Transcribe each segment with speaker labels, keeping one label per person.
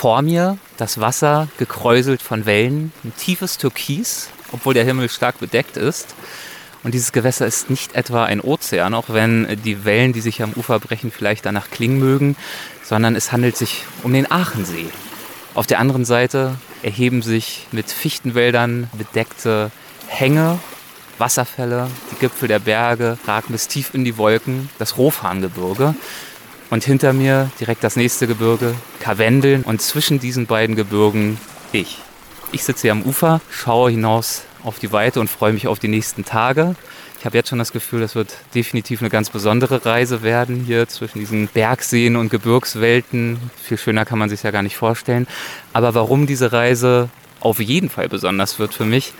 Speaker 1: Vor mir das Wasser gekräuselt von Wellen, ein tiefes Türkis, obwohl der Himmel stark bedeckt ist. Und dieses Gewässer ist nicht etwa ein Ozean, auch wenn die Wellen, die sich am Ufer brechen, vielleicht danach klingen mögen, sondern es handelt sich um den Aachensee. Auf der anderen Seite erheben sich mit Fichtenwäldern bedeckte Hänge, Wasserfälle, die Gipfel der Berge ragen bis tief in die Wolken, das Rofhahngebirge. Und hinter mir direkt das nächste Gebirge, Karwendeln. Und zwischen diesen beiden Gebirgen ich. Ich sitze hier am Ufer, schaue hinaus auf die Weite und freue mich auf die nächsten Tage. Ich habe jetzt schon das Gefühl, das wird definitiv eine ganz besondere Reise werden hier zwischen diesen Bergseen und Gebirgswelten. Viel schöner kann man sich ja gar nicht vorstellen. Aber warum diese Reise auf jeden Fall besonders wird für mich,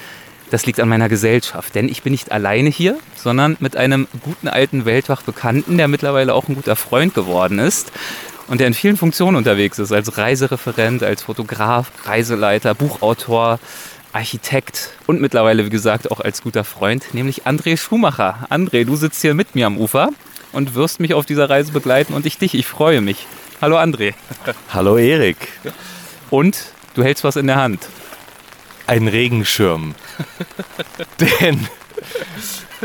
Speaker 1: das liegt an meiner Gesellschaft. Denn ich bin nicht alleine hier, sondern mit einem guten alten Weltwach-Bekannten, der mittlerweile auch ein guter Freund geworden ist und der in vielen Funktionen unterwegs ist. Als Reisereferent, als Fotograf, Reiseleiter, Buchautor, Architekt und mittlerweile, wie gesagt, auch als guter Freund, nämlich André Schumacher. André, du sitzt hier mit mir am Ufer und wirst mich auf dieser Reise begleiten und ich dich. Ich freue mich. Hallo André.
Speaker 2: Hallo Erik.
Speaker 1: Und du hältst was in der Hand.
Speaker 2: Ein Regenschirm. Denn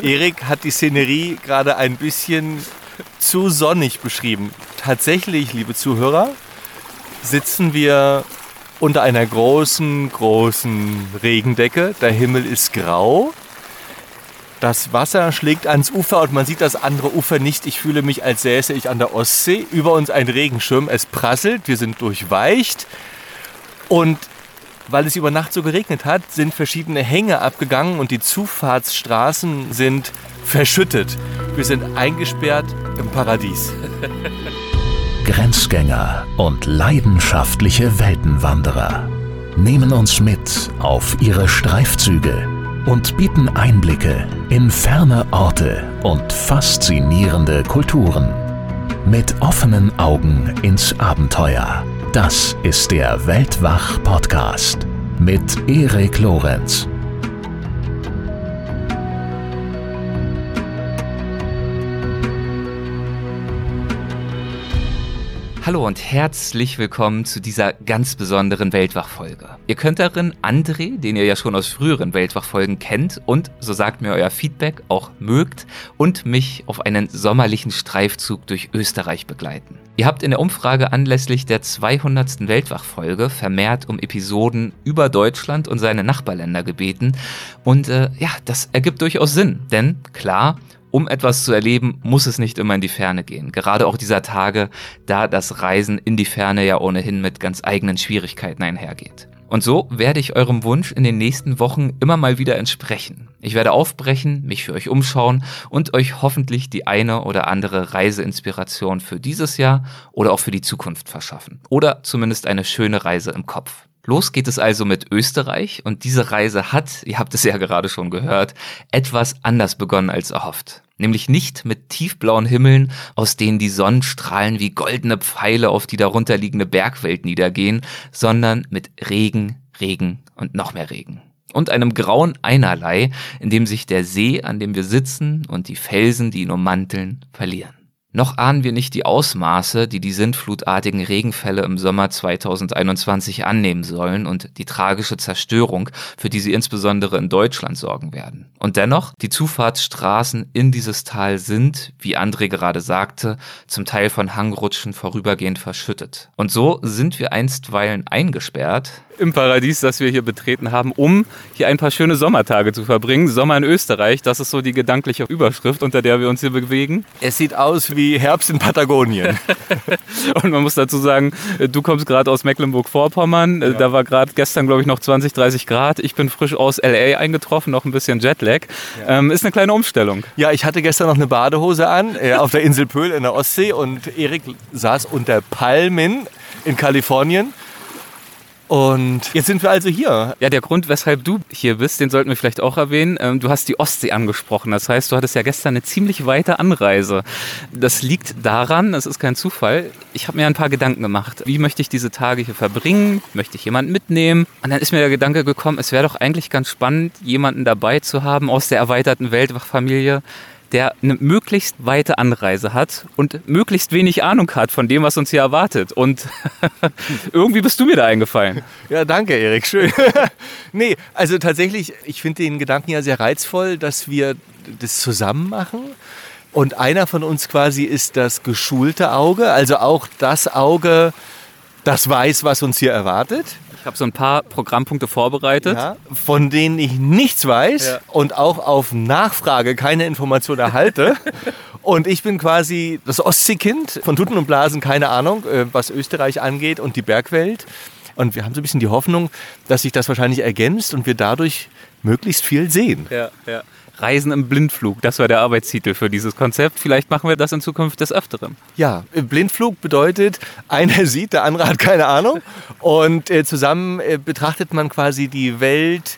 Speaker 2: Erik hat die Szenerie gerade ein bisschen zu sonnig beschrieben. Tatsächlich, liebe Zuhörer, sitzen wir unter einer großen, großen Regendecke. Der Himmel ist grau. Das Wasser schlägt ans Ufer und man sieht das andere Ufer nicht. Ich fühle mich, als säße ich an der Ostsee. Über uns ein Regenschirm. Es prasselt, wir sind durchweicht. Und weil es über Nacht so geregnet hat, sind verschiedene Hänge abgegangen und die Zufahrtsstraßen sind verschüttet. Wir sind eingesperrt im Paradies.
Speaker 3: Grenzgänger und leidenschaftliche Weltenwanderer nehmen uns mit auf ihre Streifzüge und bieten Einblicke in ferne Orte und faszinierende Kulturen. Mit offenen Augen ins Abenteuer. Das ist der Weltwach-Podcast mit Erik Lorenz.
Speaker 1: Hallo und herzlich willkommen zu dieser ganz besonderen Weltwachfolge. Ihr könnt darin André, den ihr ja schon aus früheren Weltwachfolgen kennt und, so sagt mir euer Feedback, auch mögt und mich auf einen sommerlichen Streifzug durch Österreich begleiten. Ihr habt in der Umfrage anlässlich der 200. Weltwachfolge vermehrt um Episoden über Deutschland und seine Nachbarländer gebeten und äh, ja, das ergibt durchaus Sinn, denn klar, um etwas zu erleben, muss es nicht immer in die Ferne gehen. Gerade auch dieser Tage, da das Reisen in die Ferne ja ohnehin mit ganz eigenen Schwierigkeiten einhergeht. Und so werde ich eurem Wunsch in den nächsten Wochen immer mal wieder entsprechen. Ich werde aufbrechen, mich für euch umschauen und euch hoffentlich die eine oder andere Reiseinspiration für dieses Jahr oder auch für die Zukunft verschaffen. Oder zumindest eine schöne Reise im Kopf. Los geht es also mit Österreich und diese Reise hat, ihr habt es ja gerade schon gehört, etwas anders begonnen als erhofft. Nämlich nicht mit tiefblauen Himmeln, aus denen die Sonnenstrahlen wie goldene Pfeile auf die darunterliegende Bergwelt niedergehen, sondern mit Regen, Regen und noch mehr Regen und einem grauen Einerlei, in dem sich der See, an dem wir sitzen, und die Felsen, die ihn ummanteln, verlieren. Noch ahnen wir nicht die Ausmaße, die die sintflutartigen Regenfälle im Sommer 2021 annehmen sollen und die tragische Zerstörung, für die sie insbesondere in Deutschland sorgen werden. Und dennoch, die Zufahrtsstraßen in dieses Tal sind, wie André gerade sagte, zum Teil von Hangrutschen vorübergehend verschüttet. Und so sind wir einstweilen eingesperrt, im Paradies, das wir hier betreten haben, um hier ein paar schöne Sommertage zu verbringen. Sommer in Österreich, das ist so die gedankliche Überschrift, unter der wir uns hier bewegen.
Speaker 2: Es sieht aus wie Herbst in Patagonien.
Speaker 1: Und man muss dazu sagen, du kommst gerade aus Mecklenburg-Vorpommern. Ja. Da war gerade gestern, glaube ich, noch 20, 30 Grad. Ich bin frisch aus LA eingetroffen, noch ein bisschen Jetlag. Ja. Ähm, ist eine kleine Umstellung.
Speaker 2: Ja, ich hatte gestern noch eine Badehose an äh, auf der Insel Pöhl in der Ostsee und Erik saß unter Palmen in Kalifornien und jetzt sind wir also hier.
Speaker 1: Ja, der Grund, weshalb du hier bist, den sollten wir vielleicht auch erwähnen. Ähm, du hast die Ostsee angesprochen. Das heißt, du hattest ja gestern eine ziemlich weite Anreise. Das liegt daran, es ist kein Zufall. Ich habe mir ein paar Gedanken gemacht. Wie möchte ich diese Tage hier verbringen? Möchte ich jemanden mitnehmen? Und dann ist mir der Gedanke gekommen, es wäre doch eigentlich ganz spannend, jemanden dabei zu haben aus der erweiterten Weltwachfamilie, der eine möglichst weite Anreise hat und möglichst wenig Ahnung hat von dem, was uns hier erwartet. Und irgendwie bist du mir da eingefallen.
Speaker 2: Ja, danke, Erik. Schön. nee, also tatsächlich, ich finde den Gedanken ja sehr reizvoll, dass wir das zusammen machen. Und einer von uns quasi ist das geschulte Auge, also auch das Auge, das weiß, was uns hier erwartet.
Speaker 1: Ich habe so ein paar Programmpunkte vorbereitet.
Speaker 2: Ja, von denen ich nichts weiß
Speaker 1: Ja.
Speaker 2: und auch auf Nachfrage keine Information erhalte. und ich bin quasi das Ostseekind von Tuten und Blasen, keine Ahnung, äh, was Österreich angeht und die Bergwelt. Und wir haben so ein bisschen die Hoffnung, dass sich das wahrscheinlich ergänzt und wir dadurch möglichst viel sehen.
Speaker 1: Ja, ja. Reisen im Blindflug, das war der Arbeitstitel für dieses Konzept. Vielleicht machen wir das in Zukunft des Öfteren.
Speaker 2: Ja, Blindflug bedeutet, einer sieht, der andere hat keine Ahnung. Und äh, zusammen äh, betrachtet man quasi die Welt,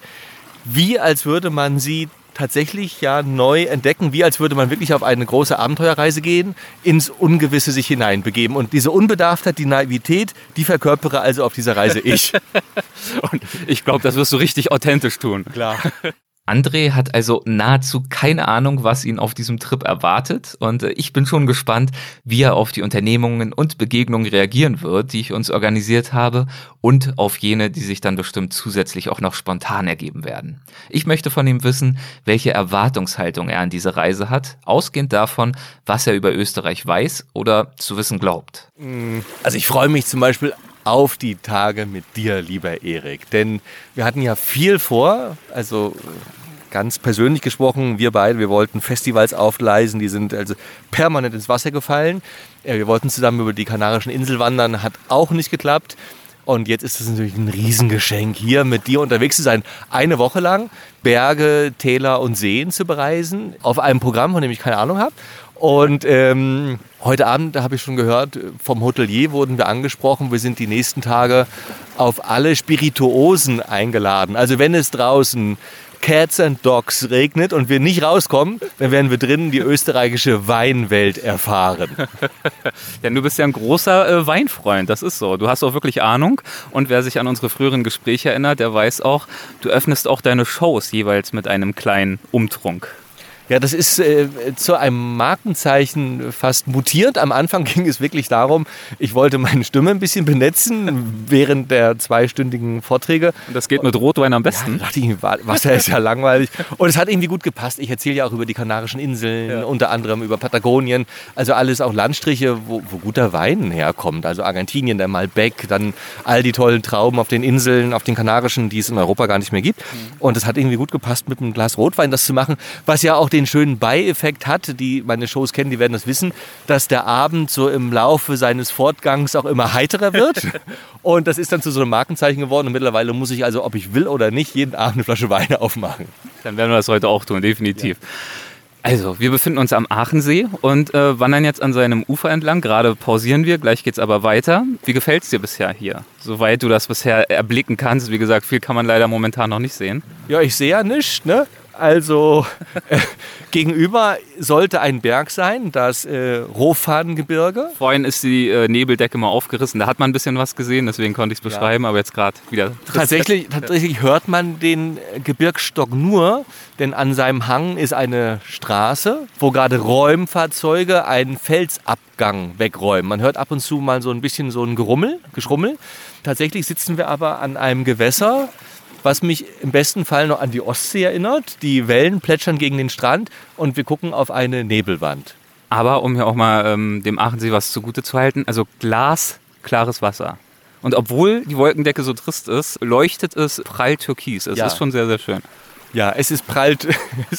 Speaker 2: wie als würde man sie tatsächlich ja neu entdecken, wie als würde man wirklich auf eine große Abenteuerreise gehen, ins Ungewisse sich hineinbegeben. Und diese Unbedarftheit, die Naivität, die verkörpere also auf dieser Reise ich.
Speaker 1: Und ich glaube, das wirst du richtig authentisch tun.
Speaker 2: Klar.
Speaker 1: André hat also nahezu keine Ahnung, was ihn auf diesem Trip erwartet. Und äh, ich bin schon gespannt, wie er auf die Unternehmungen und Begegnungen reagieren wird, die ich uns organisiert habe und auf jene, die sich dann bestimmt zusätzlich auch noch spontan ergeben werden. Ich möchte von ihm wissen, welche Erwartungshaltung er an diese Reise hat, ausgehend davon, was er über Österreich weiß oder zu wissen glaubt.
Speaker 2: Also ich freue mich zum Beispiel auf die Tage mit dir, lieber Erik. Denn wir hatten ja viel vor. Also ganz persönlich gesprochen, wir beide, wir wollten Festivals aufgleisen, die sind also permanent ins Wasser gefallen. Äh, Wir wollten zusammen über die Kanarischen Inseln wandern, hat auch nicht geklappt. Und jetzt ist es natürlich ein Riesengeschenk, hier mit dir unterwegs zu sein. Eine Woche lang Berge, Täler und Seen zu bereisen. Auf einem Programm, von dem ich keine Ahnung habe. Und ähm, heute Abend, da habe ich schon gehört, vom Hotelier wurden wir angesprochen. Wir sind die nächsten Tage auf alle Spirituosen eingeladen. Also wenn es draußen Cats and Dogs regnet und wir nicht rauskommen, dann werden wir drinnen die österreichische Weinwelt erfahren.
Speaker 1: Denn du bist ja ein großer äh, Weinfreund, das ist so. Du hast auch wirklich Ahnung. Und wer sich an unsere früheren Gespräche erinnert, der weiß auch, du öffnest auch deine Shows jeweils mit einem kleinen Umtrunk.
Speaker 2: Ja, das ist äh, zu einem Markenzeichen fast mutiert. Am Anfang ging es wirklich darum, ich wollte meine Stimme ein bisschen benetzen während der zweistündigen Vorträge.
Speaker 1: Und das geht mit Rotwein am besten.
Speaker 2: dachte ich, wa- Wasser ist ja langweilig. Und es hat irgendwie gut gepasst. Ich erzähle ja auch über die Kanarischen Inseln,
Speaker 1: Ja.
Speaker 2: unter anderem über Patagonien. Also alles auch Landstriche, wo, wo guter Wein herkommt. Also Argentinien, der Malbec, dann all die tollen Trauben auf den Inseln, auf den Kanarischen, die es in Europa gar nicht mehr gibt. Und es hat irgendwie gut gepasst, mit einem Glas Rotwein das zu machen, was ja auch den schönen Beieffekt hat, die meine Shows kennen, die werden das wissen, dass der Abend so im Laufe seines Fortgangs auch immer heiterer wird. Und das ist dann zu so einem Markenzeichen geworden. Und mittlerweile muss ich also, ob ich will oder nicht, jeden Abend eine Flasche Wein aufmachen.
Speaker 1: Dann werden wir das heute auch tun, definitiv. Also, wir befinden uns am Aachensee und äh, wandern jetzt an seinem Ufer entlang. Gerade pausieren wir, gleich geht's aber weiter. Wie gefällt es dir bisher hier? Soweit du das bisher erblicken kannst. Wie gesagt, viel kann man leider momentan noch nicht sehen.
Speaker 2: Ja, ich sehe ja nichts, ne? Also äh, gegenüber sollte ein Berg sein, das äh, Rohfadengebirge.
Speaker 1: Vorhin ist die äh, Nebeldecke mal aufgerissen. Da hat man ein bisschen was gesehen, deswegen konnte ich es beschreiben, aber jetzt gerade wieder.
Speaker 2: Tatsächlich, tatsächlich hört man den äh, Gebirgsstock nur, denn an seinem Hang ist eine Straße, wo gerade Räumfahrzeuge einen Felsabgang wegräumen. Man hört ab und zu mal so ein bisschen so ein Gerummel, Geschrummel. Tatsächlich sitzen wir aber an einem Gewässer, was mich im besten Fall noch an die Ostsee erinnert. Die Wellen plätschern gegen den Strand und wir gucken auf eine Nebelwand.
Speaker 1: Aber um hier auch mal ähm, dem Aachensee was zugute zu halten, also glasklares Wasser. Und obwohl die Wolkendecke so trist ist, leuchtet es prall türkis. Es
Speaker 2: Ja.
Speaker 1: ist schon sehr, sehr schön.
Speaker 2: Ja, es ist prall.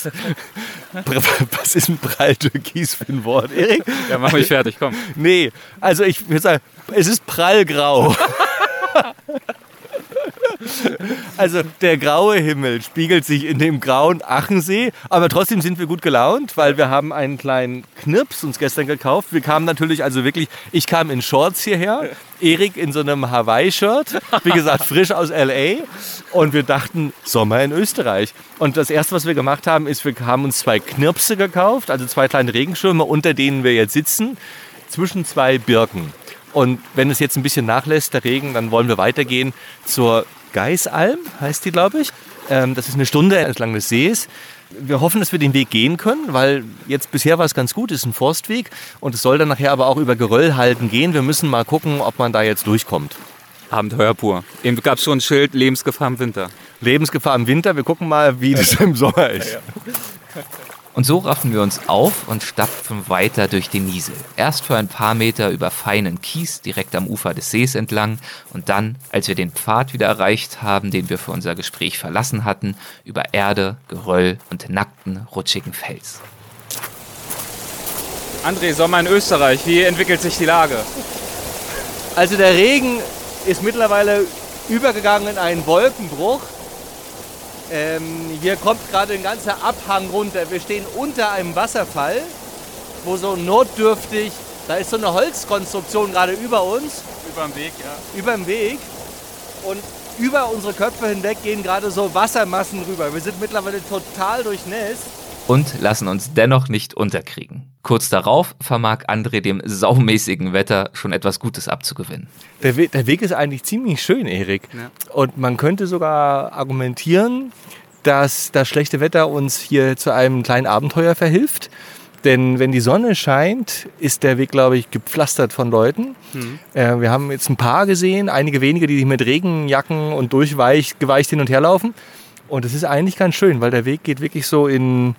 Speaker 2: Was ist ein prall türkis für ein Wort, Erik?
Speaker 1: Ja, mach mich fertig, komm.
Speaker 2: Nee, also ich würde sagen, es ist prallgrau. Also der graue Himmel spiegelt sich in dem grauen Achensee, aber trotzdem sind wir gut gelaunt, weil wir haben einen kleinen Knirps uns gestern gekauft. Wir kamen natürlich also wirklich, ich kam in Shorts hierher, Erik in so einem Hawaii-Shirt, wie gesagt frisch aus LA und wir dachten Sommer in Österreich. Und das erste, was wir gemacht haben, ist, wir haben uns zwei Knirpse gekauft, also zwei kleine Regenschirme, unter denen wir jetzt sitzen, zwischen zwei Birken. Und wenn es jetzt ein bisschen nachlässt, der Regen, dann wollen wir weitergehen zur Geisalm, heißt die, glaube ich. Ähm, das ist eine Stunde entlang des Sees. Wir hoffen, dass wir den Weg gehen können, weil jetzt bisher war es ganz gut, ist ein Forstweg und es soll dann nachher aber auch über Geröllhalden gehen. Wir müssen mal gucken, ob man da jetzt durchkommt.
Speaker 1: Abenteuer pur. Eben gab es schon ein Schild, Lebensgefahr im Winter.
Speaker 2: Lebensgefahr im Winter, wir gucken mal, wie das im Sommer ist.
Speaker 1: Und so raffen wir uns auf und stapfen weiter durch den Niesel. Erst für ein paar Meter über feinen Kies direkt am Ufer des Sees entlang und dann, als wir den Pfad wieder erreicht haben, den wir für unser Gespräch verlassen hatten, über Erde, Geröll und nackten, rutschigen Fels.
Speaker 4: André, Sommer in Österreich, wie entwickelt sich die Lage?
Speaker 2: Also der Regen ist mittlerweile übergegangen in einen Wolkenbruch. Ähm, hier kommt gerade ein ganzer Abhang runter. Wir stehen unter einem Wasserfall, wo so notdürftig, da ist so eine Holzkonstruktion gerade über uns,
Speaker 4: Über dem Weg, ja.
Speaker 2: über dem Weg. Und über unsere Köpfe hinweg gehen gerade so Wassermassen rüber. Wir sind mittlerweile total durchnässt.
Speaker 1: Und lassen uns dennoch nicht unterkriegen. Kurz darauf vermag André dem saumäßigen Wetter schon etwas Gutes abzugewinnen.
Speaker 2: Der Weg, der Weg ist eigentlich ziemlich schön, Erik.
Speaker 4: Ja.
Speaker 2: Und man könnte sogar argumentieren, dass das schlechte Wetter uns hier zu einem kleinen Abenteuer verhilft. Denn wenn die Sonne scheint, ist der Weg, glaube ich, gepflastert von Leuten. Äh, wir haben jetzt ein paar gesehen, einige wenige, die mit Regenjacken und durchweicht geweicht hin und her laufen. Und es ist eigentlich ganz schön, weil der Weg geht wirklich so in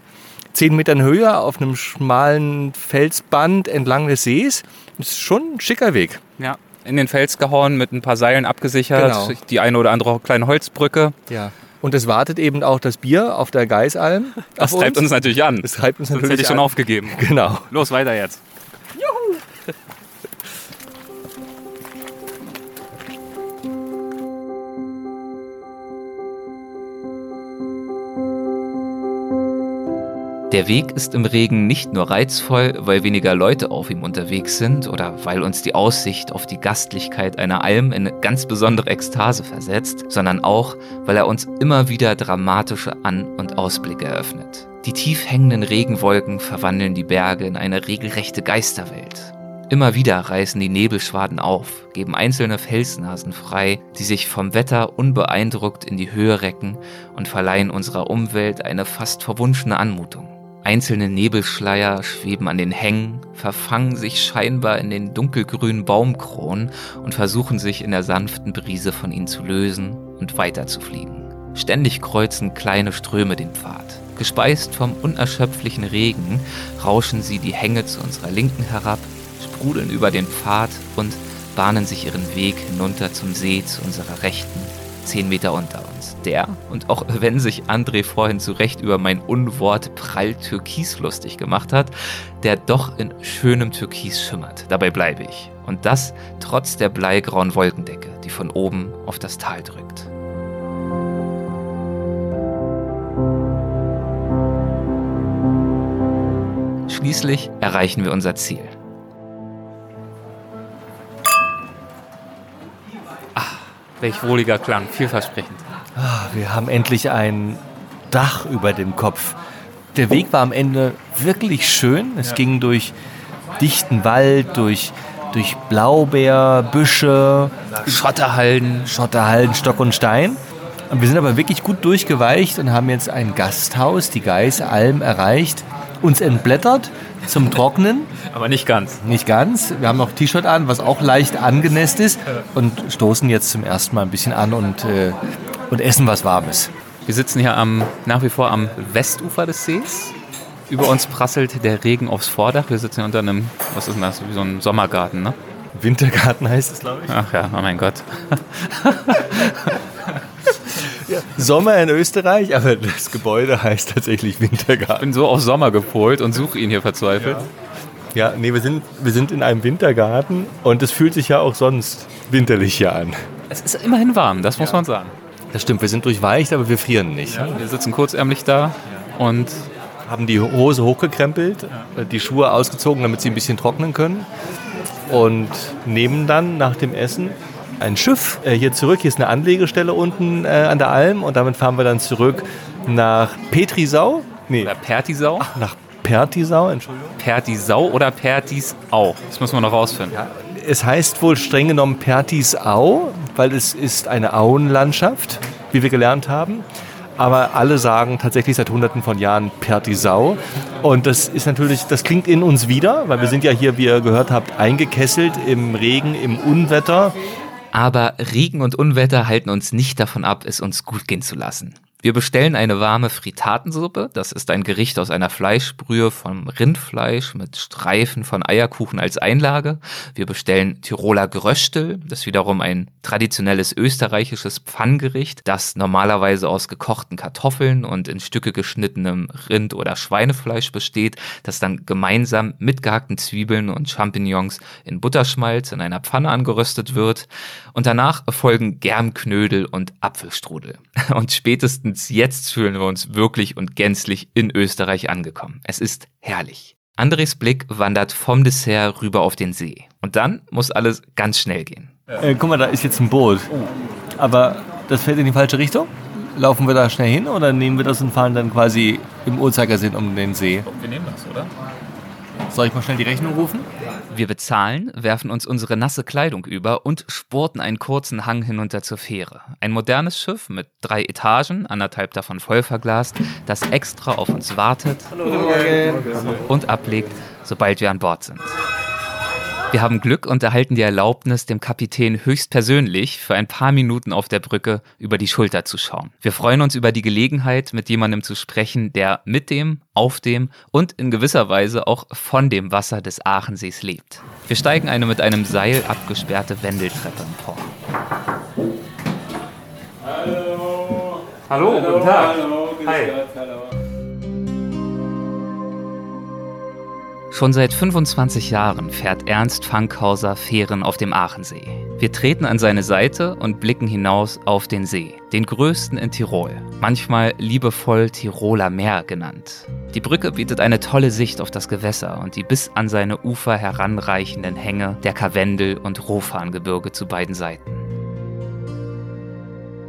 Speaker 2: 10 Metern Höhe auf einem schmalen Felsband entlang des Sees. Das ist schon ein schicker Weg.
Speaker 4: Ja, in den Fels gehauen, mit ein paar Seilen abgesichert,
Speaker 2: Genau.
Speaker 4: die eine oder andere kleine Holzbrücke.
Speaker 2: Ja. Und es wartet eben auch das Bier auf der Geisalm.
Speaker 4: Das treibt uns natürlich an.
Speaker 2: Das treibt uns
Speaker 4: Sonst
Speaker 2: natürlich
Speaker 4: hätte ich schon
Speaker 2: an.
Speaker 4: aufgegeben.
Speaker 2: Genau.
Speaker 4: Los, weiter jetzt.
Speaker 1: Der Weg ist im Regen nicht nur reizvoll, weil weniger Leute auf ihm unterwegs sind oder weil uns die Aussicht auf die Gastlichkeit einer Alm in ganz besondere Ekstase versetzt, sondern auch, weil er uns immer wieder dramatische An- und Ausblicke eröffnet. Die tief hängenden Regenwolken verwandeln die Berge in eine regelrechte Geisterwelt. Immer wieder reißen die Nebelschwaden auf, geben einzelne Felsnasen frei, die sich vom Wetter unbeeindruckt in die Höhe recken und verleihen unserer Umwelt eine fast verwunschene Anmutung. Einzelne Nebelschleier schweben an den Hängen, verfangen sich scheinbar in den dunkelgrünen Baumkronen und versuchen sich in der sanften Brise von ihnen zu lösen und weiterzufliegen. Ständig kreuzen kleine Ströme den Pfad. Gespeist vom unerschöpflichen Regen rauschen sie die Hänge zu unserer Linken herab, sprudeln über den Pfad und bahnen sich ihren Weg hinunter zum See zu unserer Rechten, zehn Meter unter uns. Der, und auch wenn sich André vorhin zu Recht über mein Unwort prall Türkis lustig gemacht hat, der doch in schönem Türkis schimmert. Dabei bleibe ich. Und das trotz der bleigrauen Wolkendecke, die von oben auf das Tal drückt. Schließlich erreichen wir unser Ziel. Welch wohliger Klang, vielversprechend.
Speaker 2: Ah, Wir haben endlich ein Dach über dem Kopf. Der Weg war am Ende wirklich schön. Es ging durch dichten Wald, durch, durch Blaubeerbüsche,
Speaker 1: Schotterhalden,
Speaker 2: Schotterhalden, Stock und Stein. Und wir sind aber wirklich gut durchgeweicht und haben jetzt ein Gasthaus, die Geisalm, erreicht, uns entblättert zum Trocknen.
Speaker 1: aber nicht ganz.
Speaker 2: Nicht ganz. Wir haben noch T-Shirt an, was auch leicht angenässt ist und stoßen jetzt zum ersten Mal ein bisschen an und, äh, und essen was Warmes.
Speaker 1: Wir sitzen hier am, nach wie vor am Westufer des Sees. Über uns prasselt der Regen aufs Vordach. Wir sitzen hier unter einem, was ist denn das, wie so ein Sommergarten, ne?
Speaker 2: Wintergarten heißt es, glaube ich.
Speaker 1: Ach ja, oh mein Gott.
Speaker 2: Sommer in Österreich, aber das Gebäude heißt tatsächlich
Speaker 1: Ich
Speaker 2: Wintergarten.
Speaker 1: bin so auf Sommer gepolt und suche ihn hier verzweifelt.
Speaker 2: Ja, nee, wir sind, wir sind in einem Wintergarten und es fühlt sich ja auch sonst winterlich hier an.
Speaker 1: Es ist immerhin warm, das muss man sagen.
Speaker 2: Das stimmt, wir sind durchweicht, aber wir frieren nicht.
Speaker 1: Wir sitzen kurzärmlich da und
Speaker 2: Haben die Hose hochgekrempelt, die Schuhe ausgezogen, damit sie ein bisschen trocknen können. Und nehmen dann nach dem Essen ein Schiff äh, hier zurück. Hier ist eine Anlegestelle unten äh, an der Alm und damit fahren wir dann zurück nach Petrisau. Nee,
Speaker 1: oder Pertisau.
Speaker 2: nach Pertisau, Entschuldigung.
Speaker 1: Pertisau oder Pertisau. Das müssen wir noch rausfinden.
Speaker 2: Es heißt wohl streng genommen Pertisau, weil es ist eine Auenlandschaft, wie wir gelernt haben. aber alle sagen tatsächlich seit hunderten von Jahren Pertisau. Und das ist natürlich, das klingt in uns wieder, weil wir sind ja hier, wie ihr gehört habt, eingekesselt im Regen, im Unwetter.
Speaker 1: Aber Regen und Unwetter halten uns nicht davon ab, es uns gut gehen zu lassen. Wir bestellen eine warme Fritatensuppe. Das ist ein Gericht aus einer Fleischbrühe vom Rindfleisch mit Streifen von Eierkuchen als Einlage. Wir bestellen Tiroler Gröstel. Das ist wiederum ein traditionelles österreichisches Pfanngericht, das normalerweise aus gekochten Kartoffeln und in Stücke geschnittenem Rind- oder Schweinefleisch besteht, das dann gemeinsam mit gehackten Zwiebeln und Champignons in Butterschmalz in einer Pfanne angeröstet wird. Und danach folgen Germknödel und Apfelstrudel. Und spätestens spätestens jetzt fühlen wir uns wirklich und gänzlich in Österreich angekommen. Es ist herrlich. Andres Blick wandert vom Dessert rüber auf den See. Und dann muss alles ganz schnell gehen.
Speaker 2: Äh, guck mal, da ist jetzt ein Boot. Aber das fällt in die falsche Richtung? Laufen wir da schnell hin oder nehmen wir das und fahren dann quasi im Uhrzeigersinn um den See?
Speaker 4: Wir nehmen das, oder?
Speaker 2: Soll ich mal schnell die Rechnung rufen?
Speaker 1: Wir bezahlen, werfen uns unsere nasse Kleidung über und spurten einen kurzen Hang hinunter zur Fähre. Ein modernes Schiff mit drei Etagen, anderthalb davon voll verglast, das extra auf uns wartet und ablegt, sobald wir an Bord sind. Wir haben Glück und erhalten die Erlaubnis, dem Kapitän höchstpersönlich für ein paar Minuten auf der Brücke über die Schulter zu schauen. Wir freuen uns über die Gelegenheit, mit jemandem zu sprechen, der mit dem, auf dem und in gewisser Weise auch von dem Wasser des Aachensees lebt. Wir steigen eine mit einem Seil abgesperrte Wendeltreppe empor.
Speaker 4: Hallo. Hallo, guten Tag.
Speaker 5: Hallo,
Speaker 4: Hi.
Speaker 5: Gott, hallo.
Speaker 1: Schon seit 25 Jahren fährt Ernst Fankhauser Fähren auf dem Aachensee. Wir treten an seine Seite und blicken hinaus auf den See, den größten in Tirol, manchmal liebevoll Tiroler Meer genannt. Die Brücke bietet eine tolle Sicht auf das Gewässer und die bis an seine Ufer heranreichenden Hänge der Karwendel- und Rofangebirge zu beiden Seiten.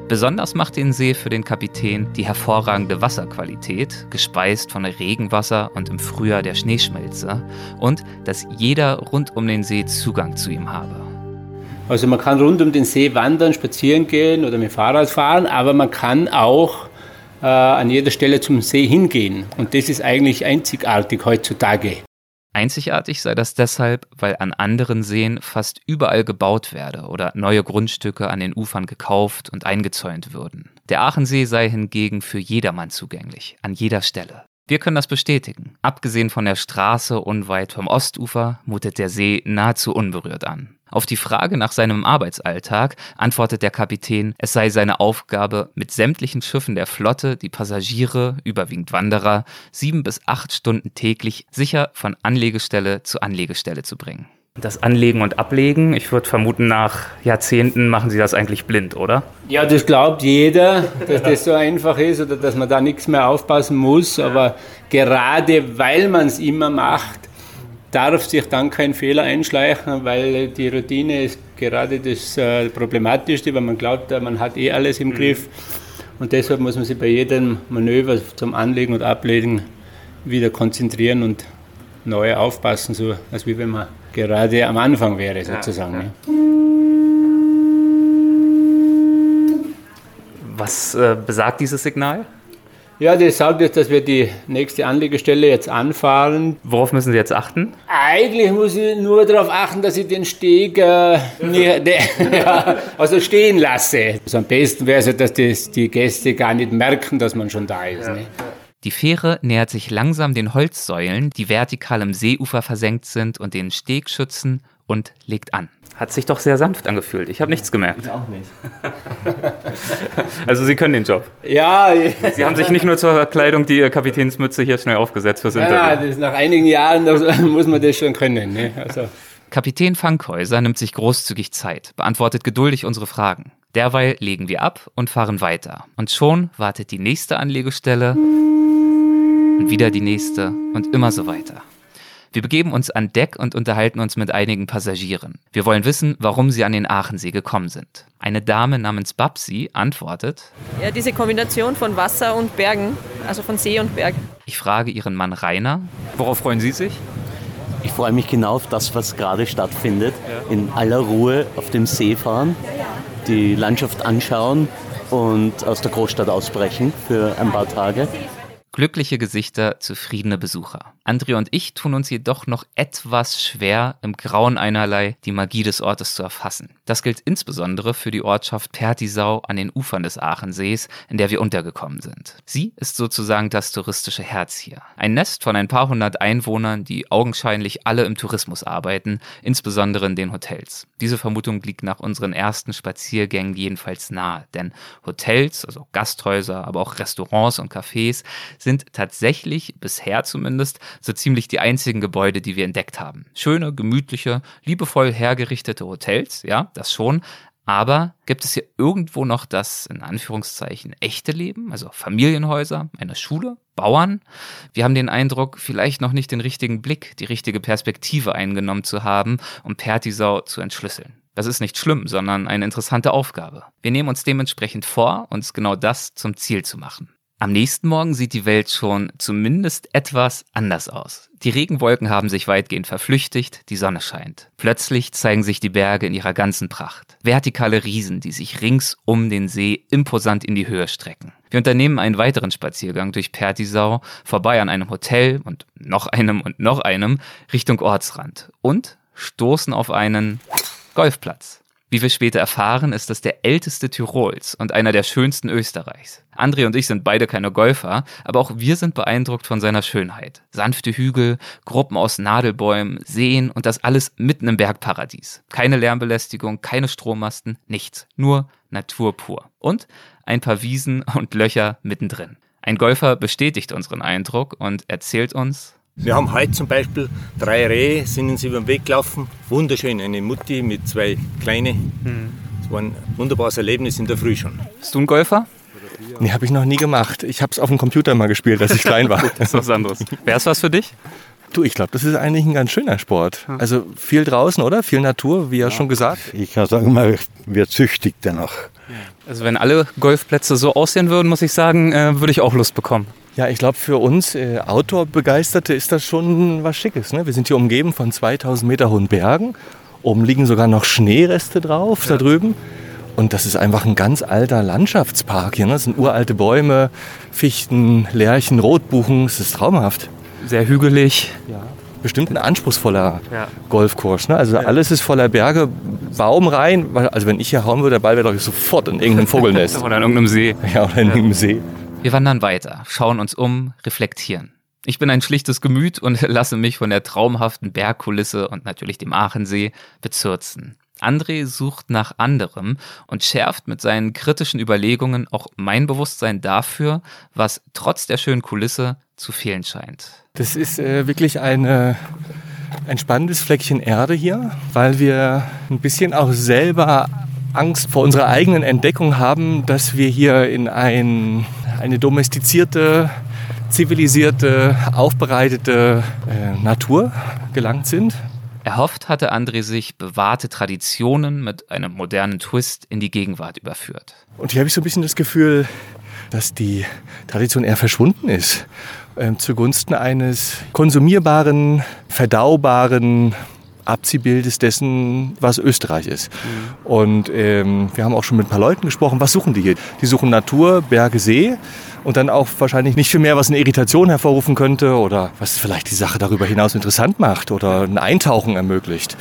Speaker 1: Besonders macht den See für den Kapitän die hervorragende Wasserqualität, gespeist von Regenwasser und im Frühjahr der Schneeschmelze, und dass jeder rund um den See Zugang zu ihm habe.
Speaker 5: Also man kann rund um den See wandern, spazieren gehen oder mit Fahrrad fahren, aber man kann auch äh, an jeder Stelle zum See hingehen. Und das ist eigentlich einzigartig heutzutage.
Speaker 1: Einzigartig sei das deshalb, weil an anderen Seen fast überall gebaut werde oder neue Grundstücke an den Ufern gekauft und eingezäunt würden. Der Aachensee sei hingegen für jedermann zugänglich, an jeder Stelle. Wir können das bestätigen. Abgesehen von der Straße unweit vom Ostufer mutet der See nahezu unberührt an. Auf die Frage nach seinem Arbeitsalltag antwortet der Kapitän, es sei seine Aufgabe, mit sämtlichen Schiffen der Flotte die Passagiere, überwiegend Wanderer, sieben bis acht Stunden täglich sicher von Anlegestelle zu Anlegestelle zu bringen. Das Anlegen und Ablegen, ich würde vermuten, nach Jahrzehnten machen Sie das eigentlich blind, oder?
Speaker 5: Ja, das glaubt jeder, dass das so einfach ist oder dass man da nichts mehr aufpassen muss. Aber gerade weil man es immer macht, darf sich dann kein Fehler einschleichen, weil die Routine ist gerade das äh, Problematischste, weil man glaubt, äh, man hat eh alles im Griff. Und deshalb muss man sich bei jedem Manöver zum Anlegen und Ablegen wieder konzentrieren und neu aufpassen, so als wie wenn man gerade am Anfang wäre sozusagen. ne?
Speaker 1: Was äh, besagt dieses Signal?
Speaker 5: Ja, das sagt jetzt, dass wir die nächste Anlegestelle jetzt anfahren.
Speaker 1: Worauf müssen Sie jetzt achten?
Speaker 5: Eigentlich muss ich nur darauf achten, dass ich den Steg äh, nie, de, ja, also stehen lasse. Also am besten wäre es, ja, dass das die Gäste gar nicht merken, dass man schon da ist. Ne?
Speaker 1: Die Fähre nähert sich langsam den Holzsäulen, die vertikal im Seeufer versenkt sind und den Steg schützen und legt an. Hat sich doch sehr sanft angefühlt. Ich habe nichts gemerkt.
Speaker 2: auch nicht.
Speaker 1: Also Sie können den Job.
Speaker 5: Ja,
Speaker 1: Sie haben sich nicht nur zur Kleidung die Kapitänsmütze hier schnell aufgesetzt fürs
Speaker 5: ja,
Speaker 1: Interview.
Speaker 5: das nach einigen Jahren das, muss man das schon können. Ne? Also,
Speaker 1: Kapitän Fankhäuser nimmt sich großzügig Zeit, beantwortet geduldig unsere Fragen. Derweil legen wir ab und fahren weiter. Und schon wartet die nächste Anlegestelle und wieder die nächste und immer so weiter. Wir begeben uns an Deck und unterhalten uns mit einigen Passagieren. Wir wollen wissen, warum sie an den Aachensee gekommen sind. Eine Dame namens Babsi antwortet,
Speaker 6: Ja, diese Kombination von Wasser und Bergen, also von See und Berg.
Speaker 1: ich frage ihren Mann Rainer, worauf freuen Sie sich?
Speaker 7: Ich freue mich genau auf das, was gerade stattfindet. In aller Ruhe auf dem See fahren, die Landschaft anschauen und aus der Großstadt ausbrechen für ein paar Tage.
Speaker 1: Glückliche Gesichter, zufriedene Besucher. André und ich tun uns jedoch noch etwas schwer, im Grauen einerlei die Magie des Ortes zu erfassen. Das gilt insbesondere für die Ortschaft Pertisau an den Ufern des Aachensees, in der wir untergekommen sind. Sie ist sozusagen das touristische Herz hier. Ein Nest von ein paar hundert Einwohnern, die augenscheinlich alle im Tourismus arbeiten, insbesondere in den Hotels. Diese Vermutung liegt nach unseren ersten Spaziergängen jedenfalls nahe, denn Hotels, also Gasthäuser, aber auch Restaurants und Cafés sind tatsächlich bisher zumindest so ziemlich die einzigen Gebäude, die wir entdeckt haben. Schöne, gemütliche, liebevoll hergerichtete Hotels, ja, das schon, aber gibt es hier irgendwo noch das, in Anführungszeichen, echte Leben? Also Familienhäuser, eine Schule, Bauern? Wir haben den Eindruck, vielleicht noch nicht den richtigen Blick, die richtige Perspektive eingenommen zu haben, um Pertisau zu entschlüsseln. Das ist nicht schlimm, sondern eine interessante Aufgabe. Wir nehmen uns dementsprechend vor, uns genau das zum Ziel zu machen. Am nächsten Morgen sieht die Welt schon zumindest etwas anders aus. Die Regenwolken haben sich weitgehend verflüchtigt, die Sonne scheint. Plötzlich zeigen sich die Berge in ihrer ganzen Pracht. Vertikale Riesen, die sich rings um den See imposant in die Höhe strecken. Wir unternehmen einen weiteren Spaziergang durch Pertisau, vorbei an einem Hotel und noch einem und noch einem Richtung Ortsrand und stoßen auf einen Golfplatz. Wie wir später erfahren, ist das der älteste Tirols und einer der schönsten Österreichs. André und ich sind beide keine Golfer, aber auch wir sind beeindruckt von seiner Schönheit. Sanfte Hügel, Gruppen aus Nadelbäumen, Seen und das alles mitten im Bergparadies. Keine Lärmbelästigung, keine Strommasten, nichts. Nur Natur pur. Und ein paar Wiesen und Löcher mittendrin. Ein Golfer bestätigt unseren Eindruck und erzählt uns,
Speaker 8: wir haben heute zum Beispiel drei Rehe, sind uns über den Weg gelaufen. Wunderschön, eine Mutti mit zwei Kleinen. Das war ein wunderbares Erlebnis in der Früh schon.
Speaker 1: bist du ein Golfer?
Speaker 2: Nee, habe ich noch nie gemacht. Ich habe es auf dem Computer mal gespielt, als ich klein war.
Speaker 1: Das ist was anderes. Wäre es was für dich?
Speaker 2: Du, ich glaube, das ist eigentlich ein ganz schöner Sport. Also viel draußen, oder? Viel Natur, wie ja schon gesagt.
Speaker 9: Ich kann sagen, man wird süchtig danach.
Speaker 1: Also wenn alle Golfplätze so aussehen würden, muss ich sagen, äh, würde ich auch Lust bekommen.
Speaker 2: Ja, ich glaube, für uns äh, Outdoor-Begeisterte ist das schon was Schickes. Ne? Wir sind hier umgeben von 2000 Meter hohen Bergen. Oben liegen sogar noch Schneereste drauf, da drüben. Und das ist einfach ein ganz alter Landschaftspark hier. Ne? Das sind uralte Bäume, Fichten, Lärchen, Rotbuchen. Es ist traumhaft.
Speaker 1: Sehr hügelig.
Speaker 2: Bestimmt ein anspruchsvoller
Speaker 1: Ja.
Speaker 2: Golfkurs. Ne? Also alles ist voller Berge, Baum rein. Also wenn ich hier hauen würde, der Ball wäre doch sofort in irgendeinem Vogelnest.
Speaker 1: Oder in irgendeinem See.
Speaker 2: ja, oder in irgendeinem See.
Speaker 1: Wir wandern weiter, schauen uns um, reflektieren. Ich bin ein schlichtes Gemüt und lasse mich von der traumhaften Bergkulisse und natürlich dem Aachensee bezürzen. André sucht nach anderem und schärft mit seinen kritischen Überlegungen auch mein Bewusstsein dafür, was trotz der schönen Kulisse zu fehlen scheint.
Speaker 2: Das ist äh, wirklich eine, ein spannendes Fleckchen Erde hier, weil wir ein bisschen auch selber Angst vor unserer eigenen Entdeckung haben, dass wir hier in ein, eine domestizierte, zivilisierte, aufbereitete äh, Natur gelangt sind.
Speaker 1: Erhofft hatte André sich bewahrte Traditionen mit einem modernen Twist in die Gegenwart überführt.
Speaker 2: Und hier habe ich so ein bisschen das Gefühl, dass die Tradition eher verschwunden ist. Ähm, zugunsten eines konsumierbaren, verdaubaren Abziehbildes dessen, was Österreich ist. Und ähm, wir haben auch schon mit ein paar Leuten gesprochen. Was suchen die hier? Die suchen Natur, Berge, See und dann auch wahrscheinlich nicht viel mehr, was eine Irritation hervorrufen könnte oder was vielleicht die Sache darüber hinaus interessant macht oder ein Eintauchen ermöglicht.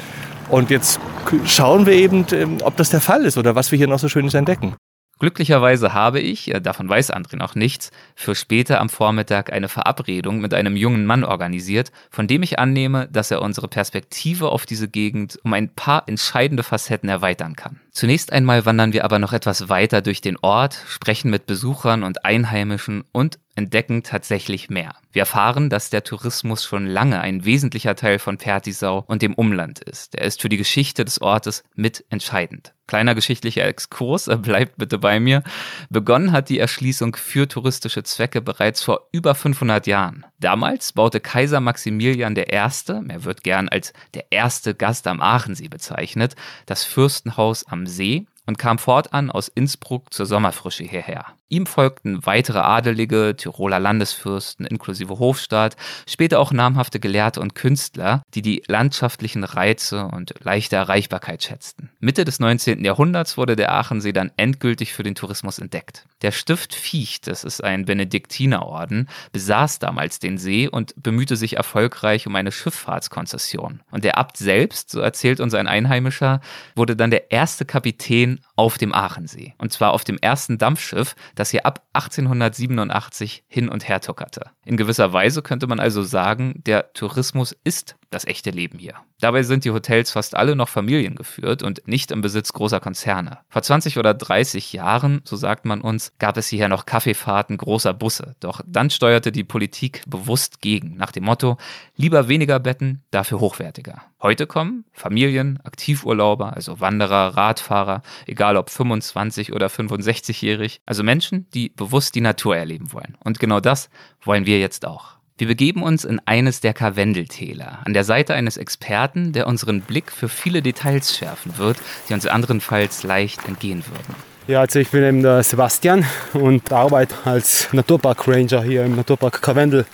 Speaker 2: Und jetzt schauen wir eben, ähm, ob das der Fall ist oder was wir hier noch so Schönes entdecken.
Speaker 1: Glücklicherweise habe ich, äh, davon weiß André noch nichts, für später am Vormittag eine Verabredung mit einem jungen Mann organisiert, von dem ich annehme, dass er unsere Perspektive auf diese Gegend um ein paar entscheidende Facetten erweitern kann. Zunächst einmal wandern wir aber noch etwas weiter durch den Ort, sprechen mit Besuchern und Einheimischen und entdecken tatsächlich mehr. Wir erfahren, dass der Tourismus schon lange ein wesentlicher Teil von Pertisau und dem Umland ist. Er ist für die Geschichte des Ortes mitentscheidend. Kleiner geschichtlicher Exkurs, bleibt bitte bei mir. Begonnen hat die Erschließung für touristische Zwecke bereits vor über 500 Jahren. Damals baute Kaiser Maximilian I., er wird gern als der erste Gast am Aachensee bezeichnet, das Fürstenhaus am See und kam fortan aus Innsbruck zur Sommerfrische hierher. Ihm folgten weitere Adelige, Tiroler Landesfürsten inklusive Hofstaat, später auch namhafte Gelehrte und Künstler, die die landschaftlichen Reize und leichte Erreichbarkeit schätzten. Mitte des 19. Jahrhunderts wurde der Aachensee dann endgültig für den Tourismus entdeckt. Der Stift Viecht, das ist ein Benediktinerorden, besaß damals den See und bemühte sich erfolgreich um eine Schifffahrtskonzession. Und der Abt selbst, so erzählt uns ein Einheimischer, wurde dann der erste Kapitän auf dem Aachensee. Und zwar auf dem ersten Dampfschiff, das hier ab 1887 hin und her tuckerte. In gewisser Weise könnte man also sagen, der Tourismus ist das echte Leben hier. Dabei sind die Hotels fast alle noch familiengeführt und nicht im Besitz großer Konzerne. Vor 20 oder 30 Jahren, so sagt man uns, gab es hierher noch Kaffeefahrten großer Busse. Doch dann steuerte die Politik bewusst gegen, nach dem Motto, lieber weniger Betten, dafür hochwertiger. Heute kommen Familien, Aktivurlauber, also Wanderer, Radfahrer, egal ob 25 oder 65-jährig, also Menschen, die bewusst die Natur erleben wollen. Und genau das wollen wir jetzt auch. Wir begeben uns in eines der Karwendeltäler, an der Seite eines Experten, der unseren Blick für viele Details schärfen wird, die uns anderenfalls leicht entgehen würden.
Speaker 10: Ja, also ich bin eben der Sebastian und arbeite als Naturpark Ranger hier im Naturpark Karwendel,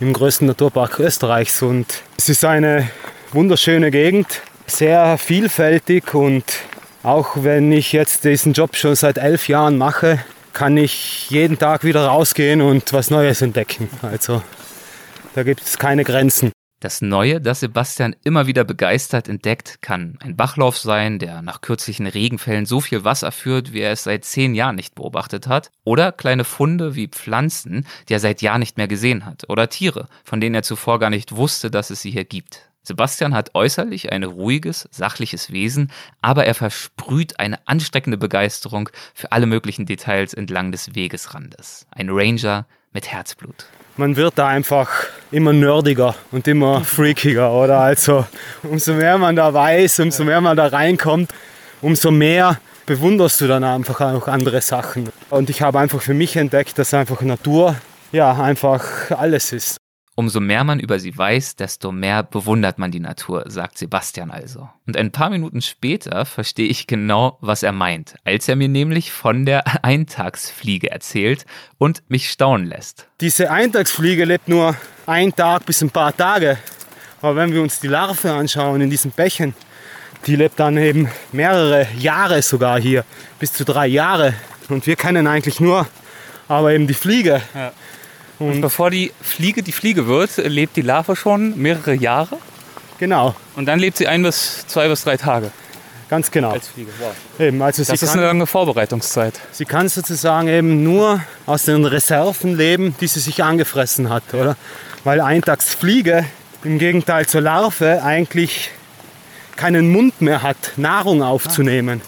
Speaker 10: im größten Naturpark Österreichs. Und es ist eine wunderschöne Gegend, sehr vielfältig und auch wenn ich jetzt diesen Job schon seit elf Jahren mache, kann ich jeden Tag wieder rausgehen und was Neues entdecken. Also da gibt es keine Grenzen.
Speaker 1: Das Neue, das Sebastian immer wieder begeistert entdeckt, kann ein Bachlauf sein, der nach kürzlichen Regenfällen so viel Wasser führt, wie er es seit zehn Jahren nicht beobachtet hat, oder kleine Funde wie Pflanzen, die er seit Jahren nicht mehr gesehen hat, oder Tiere, von denen er zuvor gar nicht wusste, dass es sie hier gibt. Sebastian hat äußerlich ein ruhiges, sachliches Wesen, aber er versprüht eine ansteckende Begeisterung für alle möglichen Details entlang des Wegesrandes. Ein Ranger mit Herzblut
Speaker 10: man wird da einfach immer nerdiger und immer freakiger, oder? Also umso mehr man da weiß, umso mehr man da reinkommt, umso mehr bewunderst du dann einfach auch andere Sachen. Und ich habe einfach für mich entdeckt, dass einfach Natur ja einfach alles ist.
Speaker 1: Umso mehr man über sie weiß, desto mehr bewundert man die Natur, sagt Sebastian also. Und ein paar Minuten später verstehe ich genau, was er meint, als er mir nämlich von der Eintagsfliege erzählt und mich staunen lässt.
Speaker 10: Diese Eintagsfliege lebt nur ein Tag bis ein paar Tage. Aber wenn wir uns die Larve anschauen in diesen Bächen, die lebt dann eben mehrere Jahre sogar hier, bis zu drei Jahre. Und wir kennen eigentlich nur aber eben die Fliege. Ja.
Speaker 1: Und bevor die Fliege die Fliege wird, lebt die Larve schon mehrere Jahre.
Speaker 10: Genau.
Speaker 1: Und dann lebt sie ein bis zwei bis drei Tage.
Speaker 10: Ganz genau.
Speaker 1: Als Fliege. Wow.
Speaker 10: Eben, also
Speaker 1: das ist kann, eine lange Vorbereitungszeit.
Speaker 10: Sie kann sozusagen eben nur aus den Reserven leben, die sie sich angefressen hat, oder? Weil Eintagsfliege im Gegenteil zur Larve eigentlich keinen Mund mehr hat, Nahrung aufzunehmen.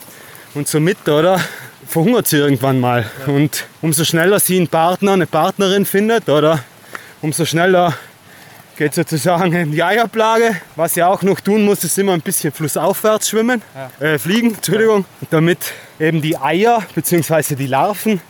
Speaker 10: Und somit, oder, verhungert sie irgendwann mal. Und umso schneller sie einen Partner, eine Partnerin findet, oder umso schneller geht sozusagen in die Eierplage. Was sie auch noch tun muss, ist immer ein bisschen flussaufwärts schwimmen, ja. äh, fliegen, Entschuldigung, damit eben die Eier bzw. die Larven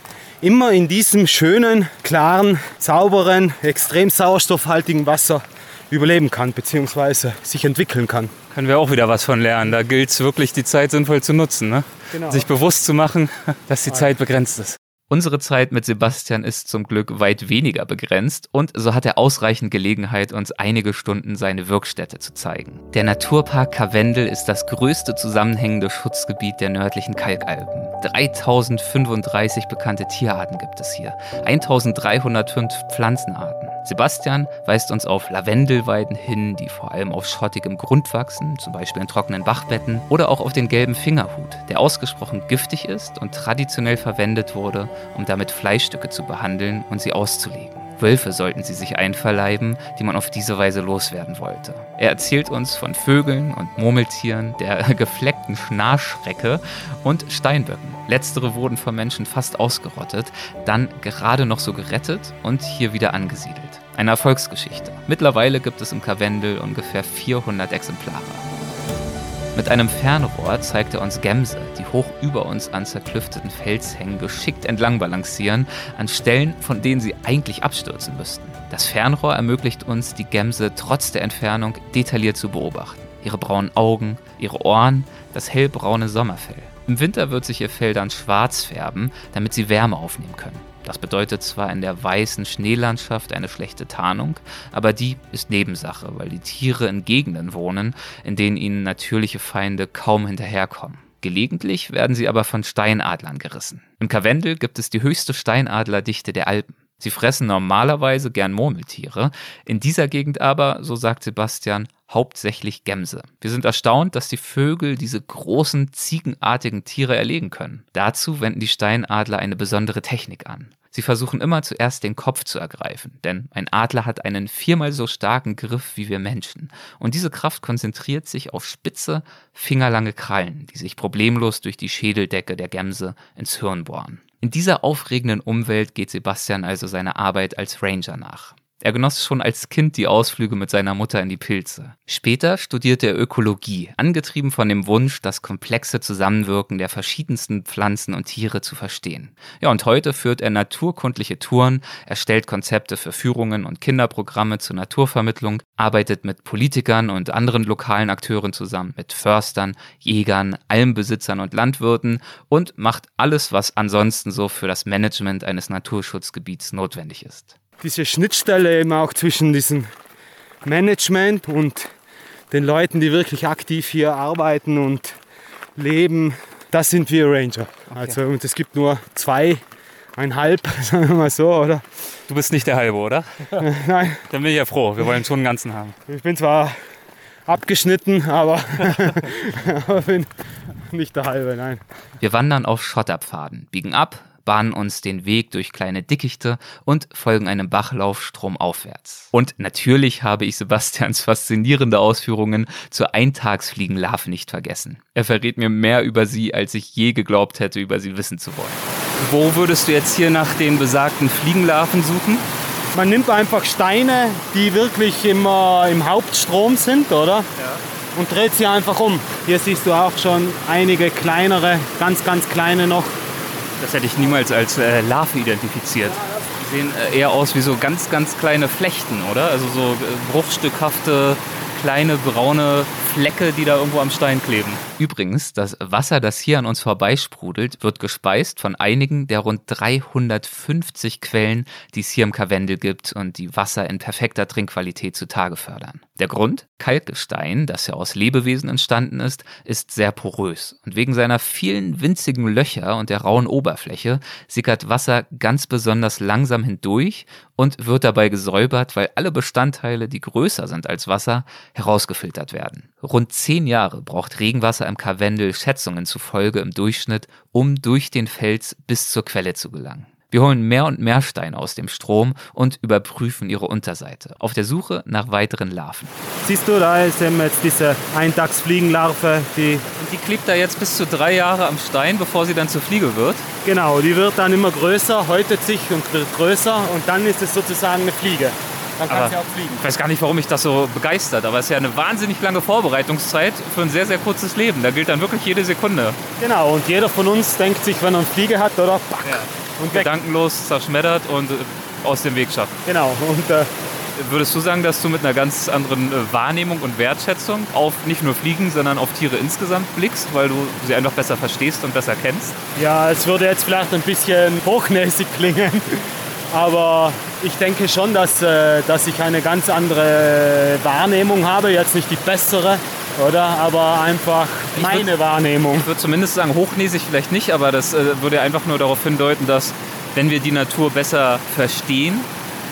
Speaker 10: immer in diesem schönen, klaren, sauberen, extrem sauerstoffhaltigen Wasser überleben kann bzw. sich entwickeln kann.
Speaker 1: Können wir auch wieder was von lernen. Da gilt es wirklich, die Zeit sinnvoll zu nutzen. Ne? Genau. Sich bewusst zu machen, dass die Zeit begrenzt ist. Unsere Zeit mit Sebastian ist zum Glück weit weniger begrenzt und so hat er ausreichend Gelegenheit, uns einige Stunden seine Wirkstätte zu zeigen. Der Naturpark Karwendel ist das größte zusammenhängende Schutzgebiet der nördlichen Kalkalpen. 3035 bekannte Tierarten gibt es hier, 1305 Pflanzenarten. Sebastian weist uns auf Lavendelweiden hin, die vor allem auf schrottigem Grund wachsen, zum Beispiel in trockenen Bachbetten, oder auch auf den gelben Fingerhut, der ausgesprochen giftig ist und traditionell verwendet wurde, um damit Fleischstücke zu behandeln und sie auszulegen. Wölfe sollten sie sich einverleiben, die man auf diese Weise loswerden wollte. Er erzählt uns von Vögeln und Murmeltieren, der gefleckten Schnarschrecke und Steinböcken. Letztere wurden von Menschen fast ausgerottet, dann gerade noch so gerettet und hier wieder angesiedelt. Eine Erfolgsgeschichte. Mittlerweile gibt es im Karwendel ungefähr 400 Exemplare. Mit einem Fernrohr zeigt er uns Gämse, die hoch über uns an zerklüfteten Felshängen geschickt entlang balancieren, an Stellen, von denen sie eigentlich abstürzen müssten. Das Fernrohr ermöglicht uns, die Gämse trotz der Entfernung detailliert zu beobachten. Ihre braunen Augen, ihre Ohren, das hellbraune Sommerfell. Im Winter wird sich ihr Fell dann schwarz färben, damit sie Wärme aufnehmen können. Das bedeutet zwar in der weißen Schneelandschaft eine schlechte Tarnung, aber die ist Nebensache, weil die Tiere in Gegenden wohnen, in denen ihnen natürliche Feinde kaum hinterherkommen. Gelegentlich werden sie aber von Steinadlern gerissen. Im Karwendel gibt es die höchste Steinadlerdichte der Alpen. Sie fressen normalerweise gern Murmeltiere, in dieser Gegend aber, so sagt Sebastian, hauptsächlich Gämse. Wir sind erstaunt, dass die Vögel diese großen, ziegenartigen Tiere erlegen können. Dazu wenden die Steinadler eine besondere Technik an. Sie versuchen immer zuerst den Kopf zu ergreifen, denn ein Adler hat einen viermal so starken Griff wie wir Menschen. Und diese Kraft konzentriert sich auf spitze, fingerlange Krallen, die sich problemlos durch die Schädeldecke der Gämse ins Hirn bohren. In dieser aufregenden Umwelt geht Sebastian also seiner Arbeit als Ranger nach. Er genoss schon als Kind die Ausflüge mit seiner Mutter in die Pilze. Später studierte er Ökologie, angetrieben von dem Wunsch, das komplexe Zusammenwirken der verschiedensten Pflanzen und Tiere zu verstehen. Ja, und heute führt er naturkundliche Touren, erstellt Konzepte für Führungen und Kinderprogramme zur Naturvermittlung, arbeitet mit Politikern und anderen lokalen Akteuren zusammen, mit Förstern, Jägern, Almbesitzern und Landwirten und macht alles, was ansonsten so für das Management eines Naturschutzgebiets notwendig ist
Speaker 10: diese Schnittstelle eben auch zwischen diesem Management und den Leuten, die wirklich aktiv hier arbeiten und leben, das sind wir Ranger. Okay. Also und es gibt nur zwei, einhalb, sagen wir mal so, oder?
Speaker 4: Du bist nicht der halbe, oder?
Speaker 10: Nein.
Speaker 4: Dann bin ich ja froh, wir wollen schon einen ganzen haben.
Speaker 10: Ich bin zwar abgeschnitten, aber, aber bin nicht der halbe, nein.
Speaker 1: Wir wandern auf Schotterpfaden, biegen ab, bahnen uns den Weg durch kleine Dickichte und folgen einem Bachlauf stromaufwärts. Und natürlich habe ich Sebastians faszinierende Ausführungen zur Eintagsfliegenlarve nicht vergessen. Er verrät mir mehr über sie, als ich je geglaubt hätte, über sie wissen zu wollen.
Speaker 4: Wo würdest du jetzt hier nach den besagten Fliegenlarven suchen?
Speaker 10: Man nimmt einfach Steine, die wirklich immer im Hauptstrom sind, oder? Ja. Und dreht sie einfach um. Hier siehst du auch schon einige kleinere, ganz, ganz kleine noch.
Speaker 4: Das hätte ich niemals als äh, Larve identifiziert. Die sehen äh, eher aus wie so ganz, ganz kleine Flechten, oder? Also so äh, bruchstückhafte, kleine braune Flecke, die da irgendwo am Stein kleben.
Speaker 1: Übrigens, das Wasser, das hier an uns vorbeisprudelt, wird gespeist von einigen der rund 350 Quellen, die es hier im Karwendel gibt und die Wasser in perfekter Trinkqualität zutage fördern. Der Grund? Kalkgestein, das ja aus Lebewesen entstanden ist, ist sehr porös und wegen seiner vielen winzigen Löcher und der rauen Oberfläche sickert Wasser ganz besonders langsam hindurch und wird dabei gesäubert, weil alle Bestandteile, die größer sind als Wasser, herausgefiltert werden. Rund zehn Jahre braucht Regenwasser im Karwendel Schätzungen zufolge im Durchschnitt, um durch den Fels bis zur Quelle zu gelangen. Wir holen mehr und mehr Steine aus dem Strom und überprüfen ihre Unterseite, auf der Suche nach weiteren Larven.
Speaker 10: Siehst du, da ist eben jetzt diese Eintagsfliegenlarve, die...
Speaker 4: Und die klebt da jetzt bis zu drei Jahre am Stein, bevor sie dann zur Fliege wird?
Speaker 10: Genau, die wird dann immer größer, häutet sich und wird größer und dann ist es sozusagen eine Fliege. Dann kann sie auch fliegen.
Speaker 4: Ich weiß gar nicht, warum mich das so begeistert, aber es ist ja eine wahnsinnig lange Vorbereitungszeit für ein sehr, sehr kurzes Leben. Da gilt dann wirklich jede Sekunde.
Speaker 10: Genau, und jeder von uns denkt sich, wenn er eine Fliege hat, oder? Back,
Speaker 4: ja. Und gedankenlos zerschmettert und äh, aus dem Weg schafft.
Speaker 10: Genau. Und, äh,
Speaker 4: Würdest du sagen, dass du mit einer ganz anderen äh, Wahrnehmung und Wertschätzung auf nicht nur Fliegen, sondern auf Tiere insgesamt blickst, weil du sie einfach besser verstehst und besser kennst?
Speaker 10: Ja, es würde jetzt vielleicht ein bisschen hochnäsig klingen, aber ich denke schon, dass, äh, dass ich eine ganz andere Wahrnehmung habe. Jetzt nicht die bessere, oder? Aber einfach meine würd, Wahrnehmung.
Speaker 4: Ich würde zumindest sagen, hochnäsig vielleicht nicht, aber das äh, würde einfach nur darauf hindeuten, dass wenn wir die Natur besser verstehen,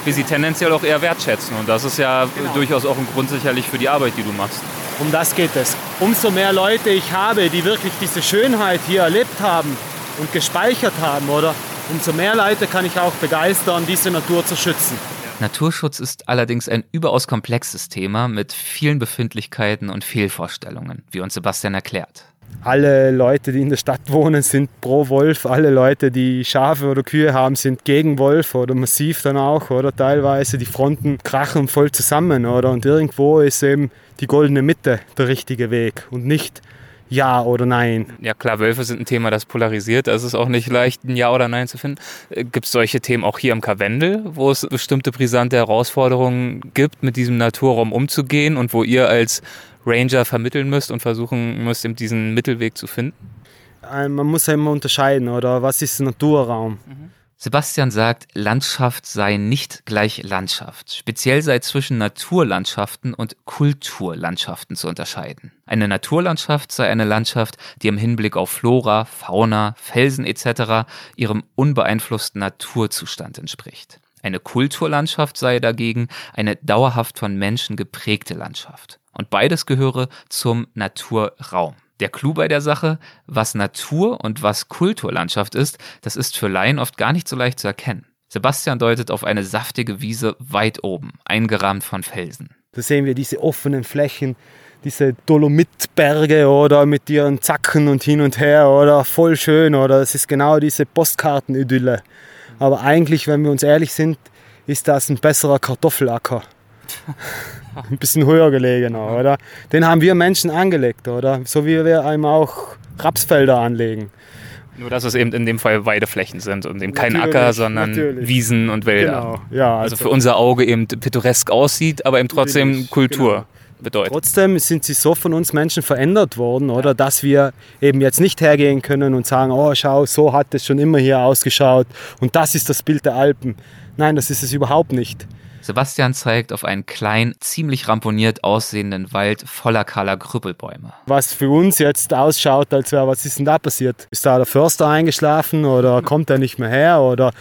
Speaker 4: wir sie tendenziell auch eher wertschätzen. Und das ist ja genau. durchaus auch ein Grund sicherlich für die Arbeit, die du machst.
Speaker 10: Um das geht es. Umso mehr Leute ich habe, die wirklich diese Schönheit hier erlebt haben und gespeichert haben, oder? Umso mehr Leute kann ich auch begeistern, diese Natur zu schützen.
Speaker 1: Naturschutz ist allerdings ein überaus komplexes Thema mit vielen Befindlichkeiten und Fehlvorstellungen, wie uns Sebastian erklärt.
Speaker 10: Alle Leute, die in der Stadt wohnen, sind pro Wolf. Alle Leute, die Schafe oder Kühe haben, sind gegen Wolf oder massiv dann auch, oder teilweise. Die Fronten krachen voll zusammen, oder? Und irgendwo ist eben die goldene Mitte der richtige Weg und nicht ja oder Nein.
Speaker 4: Ja klar, Wölfe sind ein Thema, das polarisiert. Es ist auch nicht leicht, ein Ja oder Nein zu finden. Äh, gibt es solche Themen auch hier im Karwendel, wo es bestimmte brisante Herausforderungen gibt, mit diesem Naturraum umzugehen und wo ihr als Ranger vermitteln müsst und versuchen müsst, diesen Mittelweg zu finden?
Speaker 10: Äh, Man muss ja immer unterscheiden, oder was ist Naturraum?
Speaker 1: Sebastian sagt, Landschaft sei nicht gleich Landschaft. Speziell sei zwischen Naturlandschaften und Kulturlandschaften zu unterscheiden. Eine Naturlandschaft sei eine Landschaft, die im Hinblick auf Flora, Fauna, Felsen etc. ihrem unbeeinflussten Naturzustand entspricht. Eine Kulturlandschaft sei dagegen eine dauerhaft von Menschen geprägte Landschaft. Und beides gehöre zum Naturraum. Der Clou bei der Sache, was Natur und was Kulturlandschaft ist, das ist für Laien oft gar nicht so leicht zu erkennen. Sebastian deutet auf eine saftige Wiese weit oben, eingerahmt von Felsen.
Speaker 10: Da sehen wir diese offenen Flächen, diese Dolomitberge oder mit ihren Zacken und hin und her oder voll schön oder es ist genau diese Postkartenidylle. Aber eigentlich, wenn wir uns ehrlich sind, ist das ein besserer Kartoffelacker. ein bisschen höher gelegener, oder? Den haben wir Menschen angelegt, oder? So wie wir einem auch Rapsfelder anlegen.
Speaker 4: Nur, dass es eben in dem Fall Weideflächen sind und eben kein
Speaker 10: Natürlich,
Speaker 4: Acker, sondern
Speaker 10: natürlich.
Speaker 4: Wiesen und Wälder.
Speaker 10: Genau, ja,
Speaker 4: also,
Speaker 10: also-
Speaker 4: für unser Auge eben pittoresk aussieht, aber eben trotzdem Kultur
Speaker 10: genau.
Speaker 4: bedeutet.
Speaker 10: Trotzdem sind sie so von uns Menschen verändert worden, oder? Dass wir eben jetzt nicht hergehen können und sagen, oh schau, so hat es schon immer hier ausgeschaut und das ist das Bild der Alpen. Nein, das ist es überhaupt nicht.
Speaker 1: Sebastian zeigt auf einen kleinen, ziemlich ramponiert aussehenden Wald voller kahler Krüppelbäume.
Speaker 10: Was für uns jetzt ausschaut, als wäre, was ist denn da passiert? Ist da der Förster eingeschlafen oder kommt er nicht mehr her? Oder,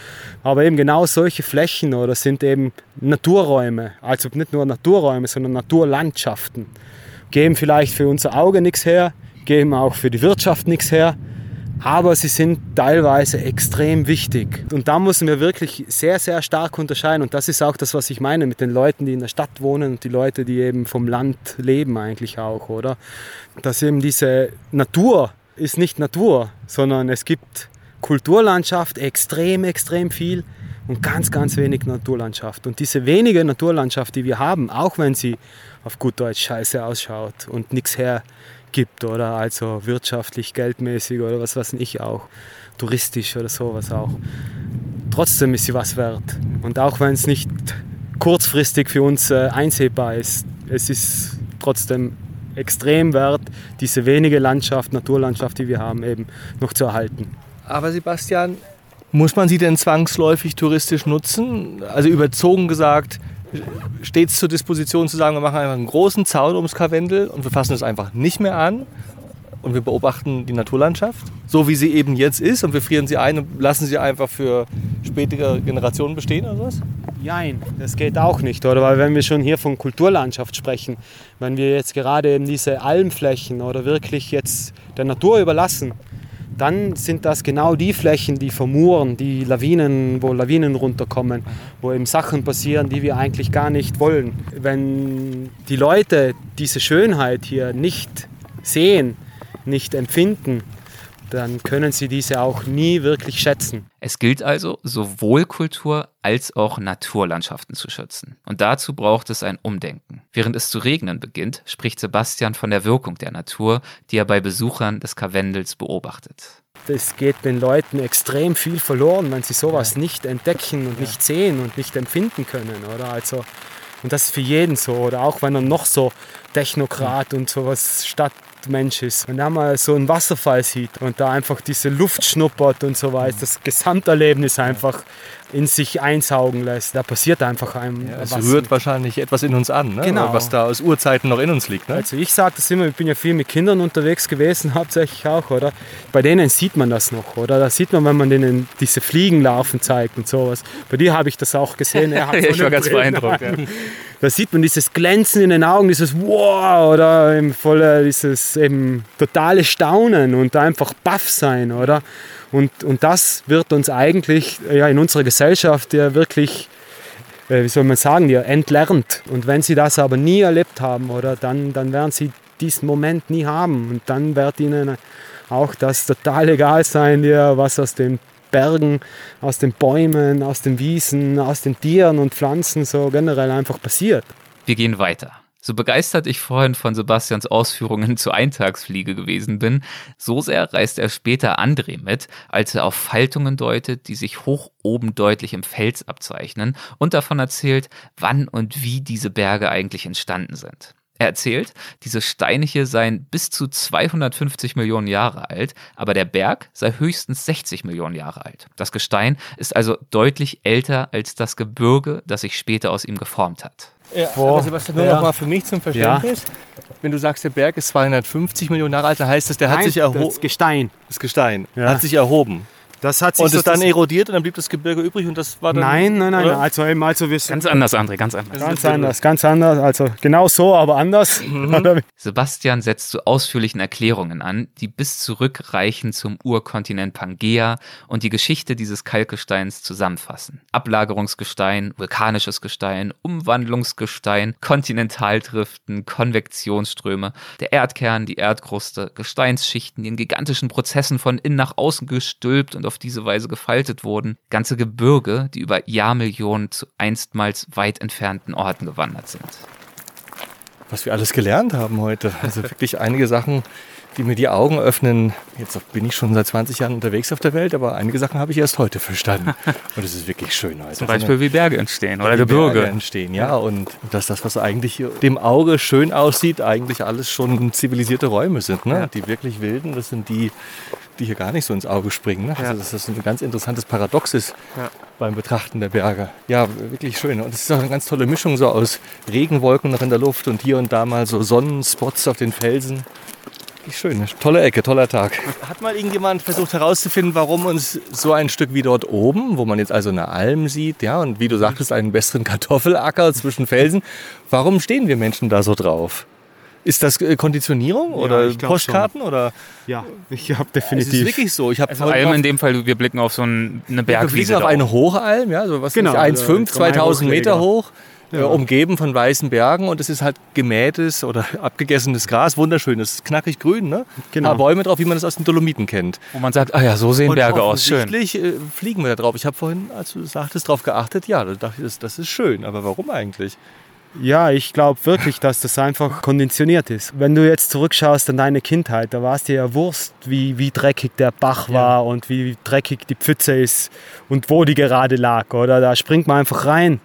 Speaker 10: aber eben genau solche Flächen oder sind eben Naturräume. Also nicht nur Naturräume, sondern Naturlandschaften. Geben vielleicht für unser Auge nichts her, geben auch für die Wirtschaft nichts her. Aber sie sind teilweise extrem wichtig. Und da müssen wir wirklich sehr, sehr stark unterscheiden. Und das ist auch das, was ich meine mit den Leuten, die in der Stadt wohnen und die Leute, die eben vom Land leben eigentlich auch, oder? Dass eben diese Natur ist nicht Natur, sondern es gibt Kulturlandschaft extrem, extrem viel und ganz, ganz wenig Naturlandschaft. Und diese wenige Naturlandschaft, die wir haben, auch wenn sie auf gut Deutsch scheiße ausschaut und nichts hergibt, oder also wirtschaftlich, geldmäßig oder was weiß ich auch, touristisch oder sowas auch, trotzdem ist sie was wert. Und auch wenn es nicht kurzfristig für uns äh, einsehbar ist, es ist trotzdem extrem wert, diese wenige Landschaft, Naturlandschaft, die wir haben, eben noch zu erhalten.
Speaker 2: Aber Sebastian, muss man sie denn zwangsläufig touristisch nutzen? Also überzogen gesagt, steht es zur Disposition zu sagen, wir machen einfach einen großen Zaun ums Karwendel und wir fassen es einfach nicht mehr an und wir beobachten die Naturlandschaft, so wie sie eben jetzt ist und wir frieren sie ein und lassen sie einfach für spätere Generationen bestehen oder was?
Speaker 10: Nein, das geht auch nicht, oder? Weil wenn wir schon hier von Kulturlandschaft sprechen, wenn wir jetzt gerade eben diese Almflächen oder wirklich jetzt der Natur überlassen, dann sind das genau die Flächen, die vermuren, die Lawinen, wo Lawinen runterkommen, wo eben Sachen passieren, die wir eigentlich gar nicht wollen. Wenn die Leute diese Schönheit hier nicht sehen, nicht empfinden, dann können sie diese auch nie wirklich schätzen.
Speaker 1: Es gilt also, sowohl Kultur als auch Naturlandschaften zu schützen. Und dazu braucht es ein Umdenken. Während es zu regnen beginnt, spricht Sebastian von der Wirkung der Natur, die er bei Besuchern des Karwendels beobachtet.
Speaker 10: Es geht den Leuten extrem viel verloren, wenn sie sowas nicht entdecken und nicht sehen und nicht empfinden können, oder? Also, und das ist für jeden so, oder auch wenn er noch so Technokrat und sowas Stadtmensch ist. Wenn er mal so einen Wasserfall sieht und da einfach diese Luft schnuppert und so weiter, das Gesamterlebnis einfach in sich einsaugen lässt, da passiert einfach einem
Speaker 2: Es
Speaker 10: was.
Speaker 2: rührt wahrscheinlich etwas in uns an, ne?
Speaker 10: Genau.
Speaker 2: was da aus Urzeiten noch in uns liegt. Ne?
Speaker 10: Also ich sage das immer, ich bin ja viel mit Kindern unterwegs gewesen, hauptsächlich auch, oder? Bei denen sieht man das noch, oder? Da sieht man, wenn man denen diese Fliegenlarven zeigt und sowas. Bei dir habe ich das auch gesehen. Er hat
Speaker 4: Ja, ich war ganz beeindruckt, ja.
Speaker 10: Da sieht man dieses Glänzen in den Augen, dieses Wow, oder eben voller dieses eben totale Staunen und einfach baff sein, oder? Und, und das wird uns eigentlich ja, in unserer Gesellschaft ja wirklich, äh, wie soll man sagen, ja, entlernt. Und wenn sie das aber nie erlebt haben, oder, dann, dann werden sie diesen Moment nie haben. Und dann wird ihnen auch das total egal sein, ja, was aus den Bergen, aus den Bäumen, aus den Wiesen, aus den Tieren und Pflanzen so generell einfach passiert.
Speaker 1: Wir gehen weiter. So begeistert ich vorhin von Sebastians Ausführungen zur Eintagsfliege gewesen bin, so sehr reißt er später André mit, als er auf Faltungen deutet, die sich hoch oben deutlich im Fels abzeichnen und davon erzählt, wann und wie diese Berge eigentlich entstanden sind. Er erzählt, diese Steine hier seien bis zu 250 Millionen Jahre alt, aber der Berg sei höchstens 60 Millionen Jahre alt. Das Gestein ist also deutlich älter als das Gebirge, das sich später aus ihm geformt hat.
Speaker 2: Ja, aber Sebastian, nur
Speaker 10: Ja.
Speaker 2: noch mal für mich zum Verständnis. Wenn du sagst, der Berg ist 250 Millionen Jahre alt, dann heißt das, der hat
Speaker 10: Nein,
Speaker 2: sich erhoben.
Speaker 10: das Gestein.
Speaker 2: Das Gestein
Speaker 10: Ja.
Speaker 2: hat sich erhoben.
Speaker 10: Das hat sich
Speaker 2: Und ist dann erodiert und dann blieb das Gebirge übrig und das war dann.
Speaker 10: Nein, nein, nein,
Speaker 2: oder?
Speaker 10: also eben, also wir
Speaker 4: Ganz anders, André, ganz anders.
Speaker 10: Ganz anders, ganz anders. Also genau so, aber anders.
Speaker 2: Mhm.
Speaker 1: Sebastian setzt zu ausführlichen Erklärungen an, die bis zurückreichen zum Urkontinent Pangea und die Geschichte dieses Kalkgesteins zusammenfassen. Ablagerungsgestein, vulkanisches Gestein, Umwandlungsgestein, Kontinentaldriften, Konvektionsströme, der Erdkern, die Erdkruste, Gesteinsschichten, die in gigantischen Prozessen von innen nach außen gestülpt und auf diese Weise gefaltet wurden, ganze Gebirge, die über Jahrmillionen zu einstmals weit entfernten Orten gewandert sind.
Speaker 2: Was wir alles gelernt haben heute. Also wirklich einige Sachen, die mir die Augen öffnen. Jetzt bin ich schon seit 20 Jahren unterwegs auf der Welt, aber einige Sachen habe ich erst heute verstanden. Und es ist wirklich schön heute.
Speaker 4: Zum Beispiel wie Berge entstehen oder Gebirge.
Speaker 2: Berge entstehen, ja. Und dass das, was eigentlich dem Auge schön aussieht, eigentlich alles schon zivilisierte Räume sind. Ne? Die wirklich wilden, das sind die, die hier gar nicht so ins Auge springen. Ne? Also dass das ein ganz interessantes Paradox ist beim Betrachten der Berge. Ja, wirklich schön. Und es ist auch eine ganz tolle Mischung so aus Regenwolken noch in der Luft und hier und da mal so Sonnenspots auf den Felsen. Wirklich schön, eine tolle Ecke, toller Tag. Hat mal irgendjemand versucht herauszufinden, warum uns so ein Stück wie dort oben, wo man jetzt also eine Alm sieht, ja, und wie du sagtest, einen besseren Kartoffelacker zwischen Felsen, warum stehen wir Menschen da so drauf? Ist das äh, Konditionierung oder
Speaker 10: ich glaub
Speaker 2: Postkarten oder?
Speaker 10: Ja, ich habe
Speaker 2: Es ist
Speaker 10: definitiv.
Speaker 2: wirklich so. Ich habe
Speaker 4: Also Alm in dem Fall, wir blicken auf so ein, eine
Speaker 2: wir
Speaker 4: Bergwiese.
Speaker 2: fliegen auf
Speaker 4: da
Speaker 2: eine. Hochalm, ja, so was
Speaker 10: Genau,
Speaker 2: genau, 1,5,
Speaker 10: also
Speaker 2: 2000 Meter hoch, äh, umgeben von weißen Bergen und es ist halt gemähtes oder abgegessenes Gras, wunderschönes, knackig grün, ne?
Speaker 10: Genau.
Speaker 2: Ein paar Bäume drauf, wie man das aus den Dolomiten kennt.
Speaker 4: Wo man sagt, ah ja, so sehen Berge aus, schön.
Speaker 2: offensichtlich äh, fliegen wir da drauf. Ich habe vorhin, als du sagtest, drauf geachtet, ja, da dachte ich, das, das ist schön, aber warum eigentlich?
Speaker 10: Ja, ich glaube wirklich, dass das einfach konditioniert ist. Wenn du jetzt zurückschaust an deine Kindheit, da war es dir ja Wurst, wie, wie dreckig der Bach war und wie dreckig die Pfütze ist und wo die gerade lag, oder? Da springt man einfach rein.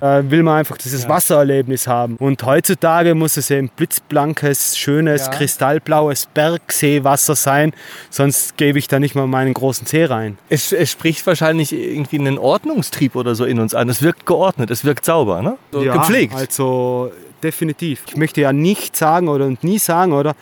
Speaker 10: Äh, will man einfach dieses Wassererlebnis haben. Und heutzutage muss es eben blitzblankes, schönes,
Speaker 2: Ja.
Speaker 10: kristallblaues Bergseewasser sein, sonst gebe ich da nicht mal meinen großen See rein.
Speaker 2: Es, es spricht wahrscheinlich irgendwie einen Ordnungstrieb oder so in uns an. Es wirkt geordnet, es wirkt sauber, ne? So
Speaker 10: Ja,
Speaker 2: gepflegt.
Speaker 10: Also definitiv. Ich möchte ja nicht sagen oder nie sagen, oder,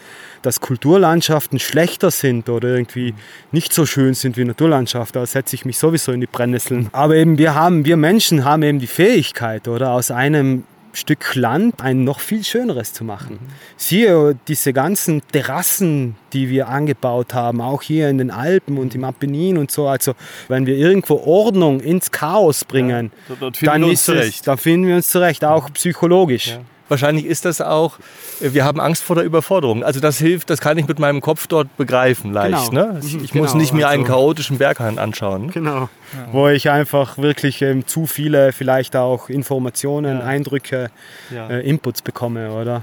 Speaker 10: dass Kulturlandschaften schlechter sind oder irgendwie nicht so schön sind wie Naturlandschaft. Da setze ich mich sowieso in die Brennnesseln. Aber eben wir haben, wir Menschen haben eben die Fähigkeit, oder, aus einem Stück Land ein noch viel schöneres zu machen. Siehe diese ganzen Terrassen, die wir angebaut haben, auch hier in den Alpen und im Apennin und so. Also wenn wir irgendwo Ordnung ins Chaos bringen,
Speaker 2: finden
Speaker 10: dann
Speaker 2: wir uns
Speaker 10: ist es,
Speaker 2: zurecht.
Speaker 10: da finden wir uns zurecht, auch psychologisch.
Speaker 2: Wahrscheinlich ist das auch, äh, wir haben Angst vor der Überforderung. Also das hilft, das kann ich mit meinem Kopf dort begreifen leicht.
Speaker 10: Genau.
Speaker 2: Ne? Ich,
Speaker 10: Mhm,
Speaker 2: ich muss
Speaker 10: genau,
Speaker 2: nicht mir einen
Speaker 10: also-
Speaker 2: chaotischen Berghang anschauen.
Speaker 10: Genau. Wo ich einfach wirklich ähm, zu viele vielleicht auch Informationen, Eindrücke,
Speaker 2: Ja.
Speaker 10: äh, Inputs bekomme, oder?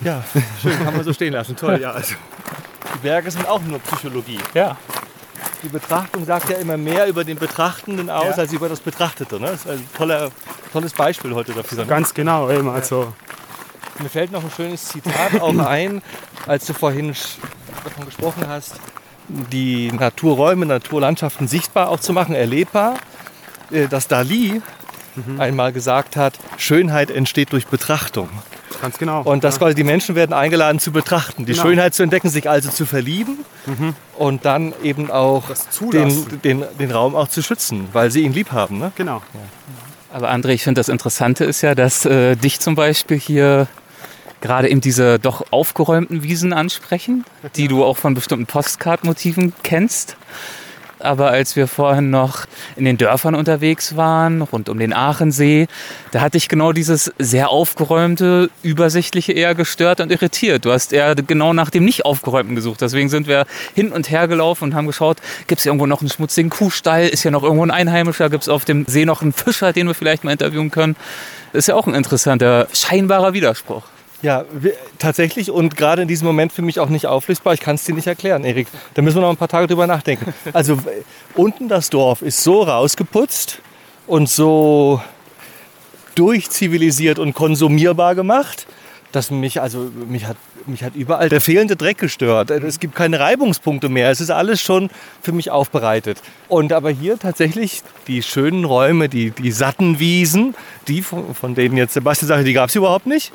Speaker 2: Ja, schön, kann man so stehen lassen. Toll, ja. Also, die Berge sind auch nur Psychologie.
Speaker 4: Ja.
Speaker 2: Die Betrachtung sagt ja immer mehr über den Betrachtenden aus, als über das Betrachtete. Ne? Das ist ein toller, tolles Beispiel heute dafür.
Speaker 10: Ganz genau, eben. Also,
Speaker 2: Mir fällt noch ein schönes Zitat auch ein, als du vorhin davon gesprochen hast, die Naturräume, Naturlandschaften sichtbar auch zu machen, erlebbar. Äh, Dass Dali einmal gesagt hat, Schönheit entsteht durch Betrachtung.
Speaker 10: ganz genau.
Speaker 2: Und dass quasi die Menschen werden eingeladen zu betrachten, die
Speaker 10: Genau.
Speaker 2: Schönheit zu entdecken, sich also zu verlieben und dann eben auch den, den, den Raum auch zu schützen, weil sie ihn lieb haben. Ne?
Speaker 10: genau.
Speaker 4: Aber André, ich finde das Interessante ist ja, dass äh, dich zum Beispiel hier gerade eben diese doch aufgeräumten Wiesen ansprechen, die du auch von bestimmten Postcard-Motiven kennst. Aber als wir vorhin noch in den Dörfern unterwegs waren, rund um den Aachensee, da hatte ich genau dieses sehr aufgeräumte, übersichtliche eher gestört und irritiert. Du hast eher genau nach dem nicht aufgeräumten gesucht. Deswegen sind wir hin und her gelaufen und haben geschaut, gibt es irgendwo noch einen schmutzigen Kuhstall? Ist ja noch irgendwo ein Einheimischer? Gibt es auf dem See noch einen Fischer, den wir vielleicht mal interviewen können? Das ist ja auch ein interessanter, scheinbarer Widerspruch.
Speaker 2: Ja, wir, tatsächlich und gerade in diesem Moment für mich auch nicht auflösbar. Ich kann es dir nicht erklären, Erik. Da müssen wir noch ein paar Tage drüber nachdenken. Also unten das Dorf ist so rausgeputzt und so durchzivilisiert und konsumierbar gemacht. dass mich, also mich hat, mich hat überall der fehlende Dreck gestört. Es gibt keine Reibungspunkte mehr. Es ist alles schon für mich aufbereitet. Und aber hier tatsächlich die schönen Räume, die, die satten Wiesen, die von, von denen jetzt Sebastian sagte, die gab es überhaupt nicht.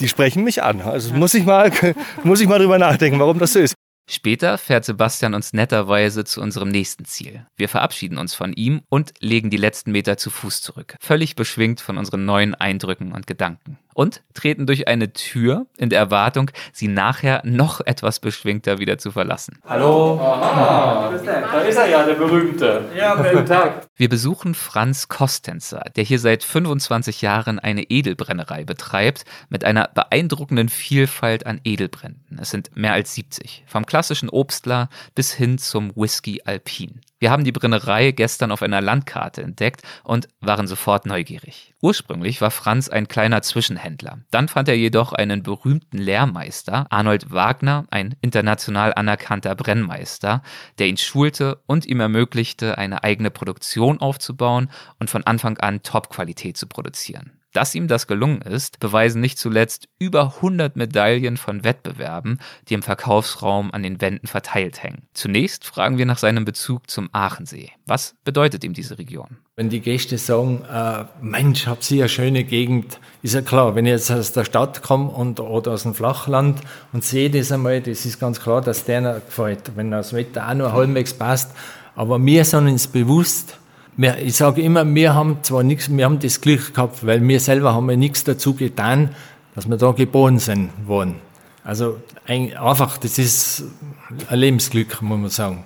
Speaker 2: Die sprechen mich an. Also muss ich mal, muss ich mal drüber nachdenken, warum das so ist.
Speaker 1: Später fährt Sebastian uns netterweise zu unserem nächsten Ziel. Wir verabschieden uns von ihm und legen die letzten Meter zu Fuß zurück, völlig beschwingt von unseren neuen Eindrücken und Gedanken. Und treten durch eine Tür in der Erwartung, sie nachher noch etwas beschwingter wieder zu verlassen.
Speaker 5: Hallo. Aha. Da ist er ja, der Berühmte. Ja, guten Tag.
Speaker 1: Wir besuchen Franz Kostenzer, der hier seit 25 Jahren eine Edelbrennerei betreibt, mit einer beeindruckenden Vielfalt an Edelbränden. Es sind mehr als 70. Vom klassischen Obstler bis hin zum Whisky Alpin. Wir haben die Brennerei gestern auf einer Landkarte entdeckt und waren sofort neugierig. Ursprünglich war Franz ein kleiner Zwischenhändler. Dann fand er jedoch einen berühmten Lehrmeister, Arnold Wagner, ein international anerkannter Brennmeister, der ihn schulte und ihm ermöglichte, eine eigene Produktion aufzubauen und von Anfang an Top-Qualität zu produzieren. Dass ihm das gelungen ist, beweisen nicht zuletzt über 100 Medaillen von Wettbewerben, die im Verkaufsraum an den Wänden verteilt hängen. Zunächst fragen wir nach seinem Bezug zum Aachensee. Was bedeutet ihm diese Region?
Speaker 11: Wenn die Gäste sagen, äh, Mensch, habt Sie eine schöne Gegend, ist ja klar, wenn ich jetzt aus der Stadt komme und, oder aus dem Flachland und sehe das einmal, das ist ganz klar, dass der gefällt, wenn das Wetter auch nur halbwegs passt. Aber wir sind uns bewusst, wir, ich sage immer, wir haben zwar nichts, wir haben das Glück gehabt, weil wir selber haben ja nichts dazu getan, dass wir da geboren sind worden. Also ein, einfach, das ist ein Lebensglück, muss man sagen.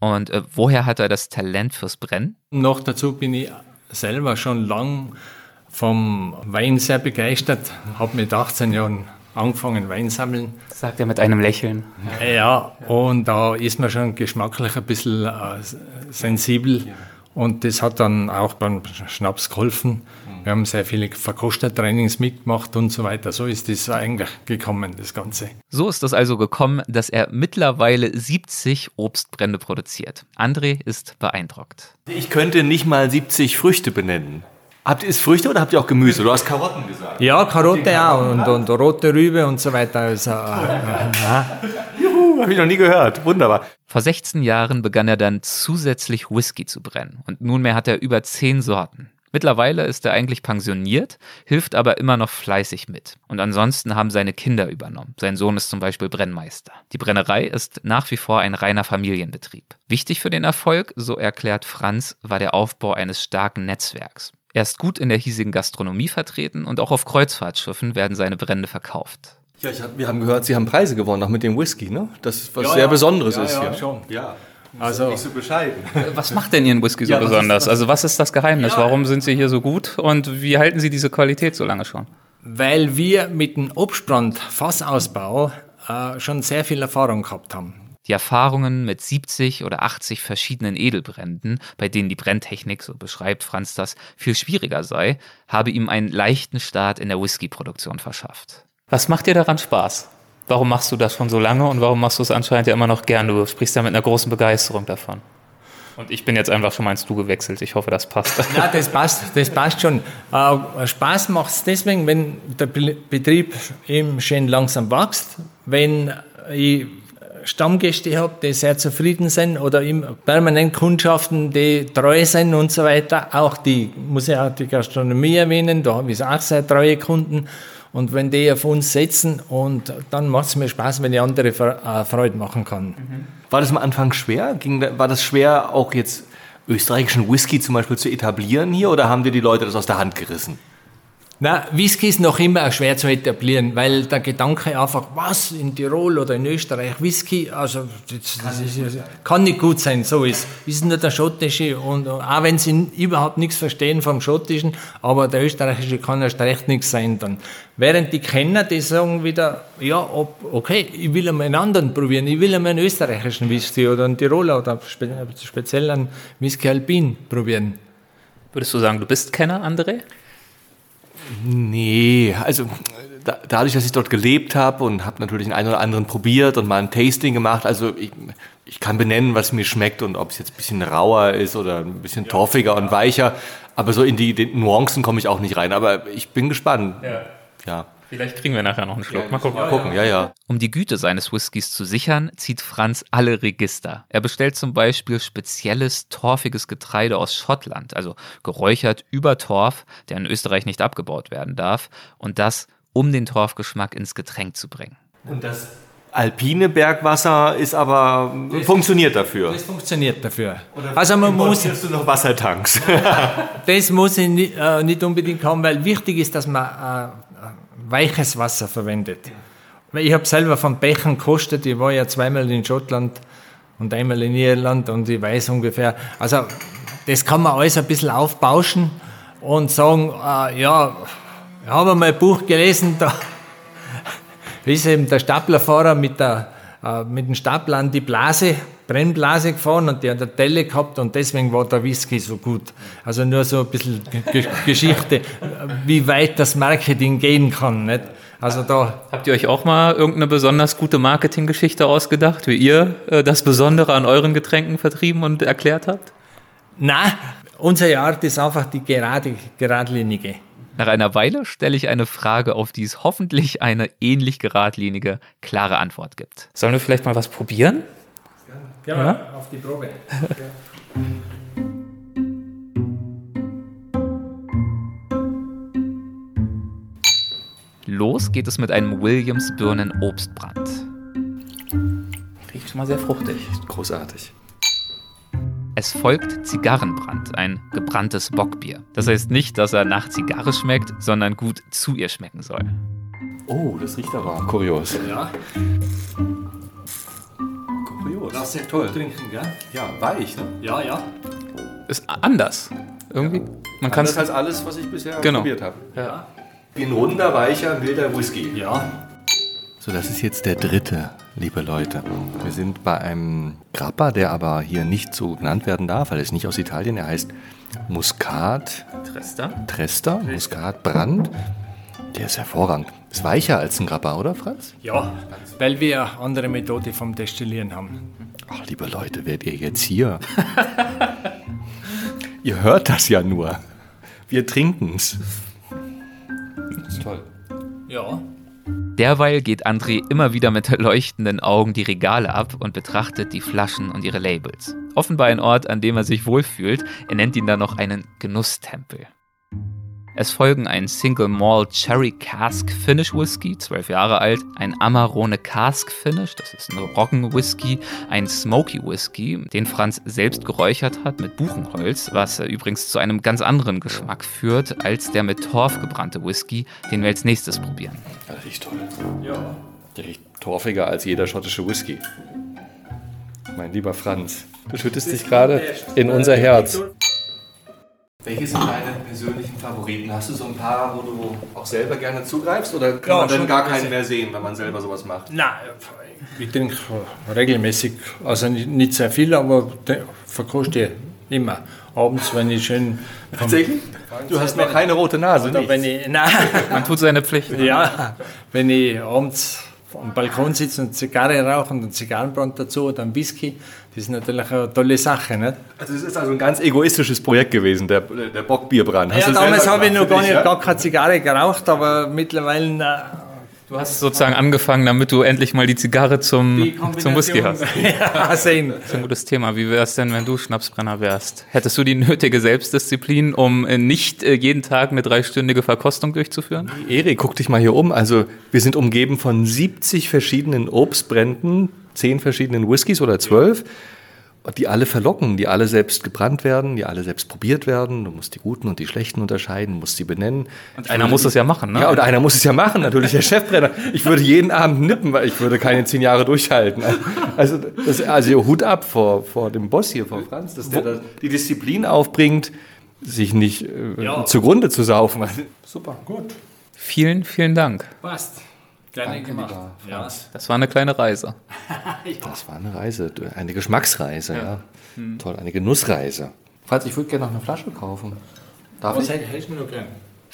Speaker 1: Und äh, woher hat er das Talent fürs Brennen?
Speaker 11: Noch dazu bin ich selber schon lang vom Wein sehr begeistert. Habe mit 18 Jahren angefangen Wein sammeln.
Speaker 4: Sagt er mit einem Lächeln.
Speaker 11: Ja, und da ist man schon geschmacklich ein bisschen äh, sensibel. Und das hat dann auch beim Schnaps geholfen. Wir haben sehr viele Verkostertrainings mitgemacht und so weiter. So ist das eigentlich gekommen, das Ganze.
Speaker 1: So ist es also gekommen, dass er mittlerweile 70 Obstbrände produziert. André ist beeindruckt.
Speaker 2: Ich könnte nicht mal 70 Früchte benennen. Habt ihr es Früchte oder habt ihr auch Gemüse? Du hast Karotten gesagt.
Speaker 11: Ja, Karotte auch und, und rote Rübe und so weiter. Also, äh,
Speaker 2: habe ich noch nie gehört. Wunderbar.
Speaker 1: Vor 16 Jahren begann er dann zusätzlich Whisky zu brennen und nunmehr hat er über 10 Sorten. Mittlerweile ist er eigentlich pensioniert, hilft aber immer noch fleißig mit. Und ansonsten haben seine Kinder übernommen. Sein Sohn ist zum Beispiel Brennmeister. Die Brennerei ist nach wie vor ein reiner Familienbetrieb. Wichtig für den Erfolg, so erklärt Franz, war der Aufbau eines starken Netzwerks. Er ist gut in der hiesigen Gastronomie vertreten und auch auf Kreuzfahrtschiffen werden seine Brände verkauft.
Speaker 2: Ja, hab, wir haben gehört, Sie haben Preise gewonnen, auch mit dem Whisky, ne? Das ist was ja, sehr ja. Besonderes
Speaker 11: ja,
Speaker 2: ist
Speaker 11: ja,
Speaker 2: hier.
Speaker 11: schon.
Speaker 2: Ja.
Speaker 4: Also nicht so bescheiden. Was macht denn Ihren Whisky so ja, besonders? Was also was ist das Geheimnis? Warum sind Sie hier so gut und wie halten Sie diese Qualität so lange schon?
Speaker 11: Weil wir mit dem Obstbrand Fassausbau äh, schon sehr viel Erfahrung gehabt haben.
Speaker 1: Die Erfahrungen mit 70 oder 80 verschiedenen Edelbränden, bei denen die Brenntechnik, so beschreibt Franz das, viel schwieriger sei, habe ihm einen leichten Start in der Whisky-Produktion verschafft.
Speaker 4: Was macht dir daran Spaß? Warum machst du das schon so lange und warum machst du es anscheinend ja immer noch gern? Du sprichst ja mit einer großen Begeisterung davon. Und ich bin jetzt einfach schon mal ins Du gewechselt. Ich hoffe, das passt.
Speaker 11: Ja, das passt, das passt schon. Äh, Spaß macht es deswegen, wenn der Betrieb eben schön langsam wächst, wenn ich Stammgäste habe, die sehr zufrieden sind oder permanent Kundschaften, die treu sind und so weiter. Auch die, muss ich auch die Gastronomie erwähnen, da habe ich auch sehr treue Kunden. Und wenn die auf uns setzen, und dann macht es mir Spaß, wenn ich andere äh, Freude machen kann.
Speaker 2: War das am Anfang schwer? War das schwer, auch jetzt österreichischen Whisky zum Beispiel zu etablieren hier oder haben dir die Leute das aus der Hand gerissen?
Speaker 11: Na, Whisky ist noch immer schwer zu etablieren, weil der Gedanke einfach, was, in Tirol oder in Österreich, Whisky, also, das, das ist, kann nicht gut sein, so ist. Ist nur der schottische und, auch wenn sie überhaupt nichts verstehen vom schottischen, aber der österreichische kann erst recht nichts sein dann. Während die Kenner, die sagen wieder, ja, ob, okay, ich will einmal einen anderen probieren, ich will einmal einen österreichischen Whisky oder einen Tiroler oder spe speziell einen Whisky Alpin probieren.
Speaker 4: Würdest du sagen, du bist Kenner, André?
Speaker 2: Nee, also da, dadurch, dass ich dort gelebt habe und habe natürlich den einen oder anderen probiert und mal ein Tasting gemacht, also ich, ich kann benennen, was mir schmeckt und ob es jetzt ein bisschen rauer ist oder ein bisschen ja, torfiger ja. und weicher, aber so in die, Nuancen komme ich auch nicht rein, aber ich bin gespannt. Ja. ja.
Speaker 4: Vielleicht kriegen wir nachher noch einen Schluck. Mal gucken.
Speaker 2: Mal gucken, ja, ja.
Speaker 1: Um die Güte seines Whiskys zu sichern, zieht Franz alle Register. Er bestellt zum Beispiel spezielles torfiges Getreide aus Schottland, also geräuchert über Torf, der in Österreich nicht abgebaut werden darf, und das, um den Torfgeschmack ins Getränk zu bringen.
Speaker 2: Und das alpine Bergwasser ist aber funktioniert dafür.
Speaker 11: Das funktioniert dafür. also man muss,
Speaker 2: du noch Wassertanks?
Speaker 11: das muss ich nicht, äh, nicht unbedingt haben, weil wichtig ist, dass man äh, weiches Wasser verwendet. Ich habe selber von Bechern gekostet, ich war ja zweimal in Schottland und einmal in Irland und ich weiß ungefähr, also das kann man alles ein bisschen aufbauschen und sagen, äh, ja, ich habe mal ein Buch gelesen, da ist eben der Staplerfahrer mit, der, äh, mit dem Stapler an die Blase, Brennblase gefahren und die hat eine Delle gehabt und deswegen war der Whisky so gut. Also nur so ein bisschen Ge Geschichte, wie weit das Marketing gehen kann. Nicht? Also da
Speaker 4: Habt ihr euch auch mal irgendeine besonders gute Marketinggeschichte ausgedacht, wie ihr äh, das Besondere an euren Getränken vertrieben und erklärt habt?
Speaker 11: Na, unsere Art ist einfach die gerade, geradlinige.
Speaker 1: Nach einer Weile stelle ich eine Frage, auf die es hoffentlich eine ähnlich geradlinige, klare Antwort gibt.
Speaker 4: Sollen wir vielleicht mal was probieren?
Speaker 11: Ja, auf die Probe.
Speaker 1: Los geht es mit einem Williams Birnen Obstbrand.
Speaker 4: Riecht schon mal sehr fruchtig.
Speaker 2: Großartig.
Speaker 1: Es folgt Zigarrenbrand, ein gebranntes Bockbier. Das heißt nicht, dass er nach Zigarre schmeckt, sondern gut zu ihr schmecken soll.
Speaker 2: Oh, das riecht aber kurios.
Speaker 11: Ja, Das ist toll trinken, gell?
Speaker 2: Ja, weich, ne?
Speaker 11: Ja, ja.
Speaker 4: Ist anders. Irgendwie. Man kann
Speaker 2: Das
Speaker 4: es
Speaker 2: als alles, was ich bisher
Speaker 4: Genau.
Speaker 2: probiert habe.
Speaker 11: Ja.
Speaker 2: Wie ein runder, weicher, wilder Whisky.
Speaker 11: Ja.
Speaker 2: So, das ist jetzt der dritte, liebe Leute. Wir sind bei einem Grappa, der aber hier nicht so genannt werden darf, weil er ist nicht aus Italien. Er heißt Muscat
Speaker 4: Trester.
Speaker 2: Trester, Muscat Brand. Der ist hervorragend. Ist weicher als ein Grappa, oder Franz?
Speaker 11: Ja, weil wir eine andere Methode vom Destillieren haben.
Speaker 2: Ach, liebe Leute, werdet ihr jetzt hier? ihr hört das ja nur. Wir trinken's. Das ist toll.
Speaker 11: Ja.
Speaker 1: Derweil geht André immer wieder mit leuchtenden Augen die Regale ab und betrachtet die Flaschen und ihre Labels. Offenbar ein Ort, an dem er sich wohlfühlt. Er nennt ihn dann noch einen Genusstempel. Es folgen ein Single Malt Cherry Cask Finish Whisky, 12 Jahre alt, ein Amarone Cask Finish, das ist ein Roggen-Whisky, ein Smoky Whisky, den Franz selbst geräuchert hat mit Buchenholz, was äh, übrigens zu einem ganz anderen Geschmack führt als der mit Torf gebrannte Whisky, den wir als nächstes probieren.
Speaker 2: Das riecht toll. Ja. Der riecht torfiger als jeder schottische Whisky. Mein lieber Franz, du schüttest dich gerade in unser Herz. Welche sind deine persönlichen Favoriten? Hast du so ein paar, wo du auch selber gerne zugreifst? Oder kann
Speaker 11: Ja,
Speaker 2: man dann gar keinen mehr sehen, wenn man selber sowas macht?
Speaker 11: Nein, ich trinke regelmäßig, also nicht, sehr viel, aber verkoste immer. Abends, wenn ich schön.
Speaker 2: Tatsächlich? Du hast noch keine rote Nase,
Speaker 11: Oder
Speaker 2: nicht?
Speaker 11: wenn ich, nein,
Speaker 4: Man tut seine Pflicht.
Speaker 11: ja, wenn ich abends am Balkon sitze und Zigarre rauche und einen Zigarrenbrand dazu oder einen Whisky, das ist natürlich eine tolle Sache. Nicht?
Speaker 2: Also es ist also ein ganz egoistisches Projekt gewesen, der, der Bockbierbrand.
Speaker 11: Ja, damals habe ich noch gar nicht
Speaker 2: ja?
Speaker 11: gar keine Zigarre geraucht, aber mittlerweile
Speaker 4: Du hast sozusagen angefangen, damit du endlich mal die Zigarre zum,
Speaker 11: die
Speaker 4: zum Whisky hast.
Speaker 11: ja, sehen.
Speaker 4: Das ist ein gutes Thema. Wie wäre es denn, wenn du Schnapsbrenner wärst? Hättest du die nötige Selbstdisziplin, um äh, nicht äh, jeden Tag eine dreistündige Verkostung durchzuführen?
Speaker 2: Erik, guck dich mal hier um. Also wir sind umgeben von 70 verschiedenen Obstbränden, 10 verschiedenen Whiskys oder 12, die alle verlocken, die alle selbst gebrannt werden, die alle selbst probiert werden. Du musst die guten und die schlechten unterscheiden, musst sie benennen.
Speaker 4: Und einer muss das ja machen, ne?
Speaker 2: Ja, und einer muss es ja machen, natürlich der Chefbrenner. Ich würde jeden Abend nippen, weil ich würde keine zehn Jahre durchhalten. Also, das, also Hut ab vor, vor dem Boss hier, vor Franz, dass der da die Disziplin aufbringt, sich nicht äh,
Speaker 11: Ja.
Speaker 2: zugrunde zu saufen. Super.
Speaker 11: Gut,
Speaker 4: Vielen, vielen Dank.
Speaker 11: passt. Gerne gemacht. Ja.
Speaker 4: Das war eine kleine Reise.
Speaker 2: Das war eine Reise, eine Geschmacksreise, ja. Toll, eine Genussreise. Franz, ich würde gerne noch eine Flasche kaufen. Darf
Speaker 11: Was
Speaker 2: ich?
Speaker 11: hätte hättest du noch gern?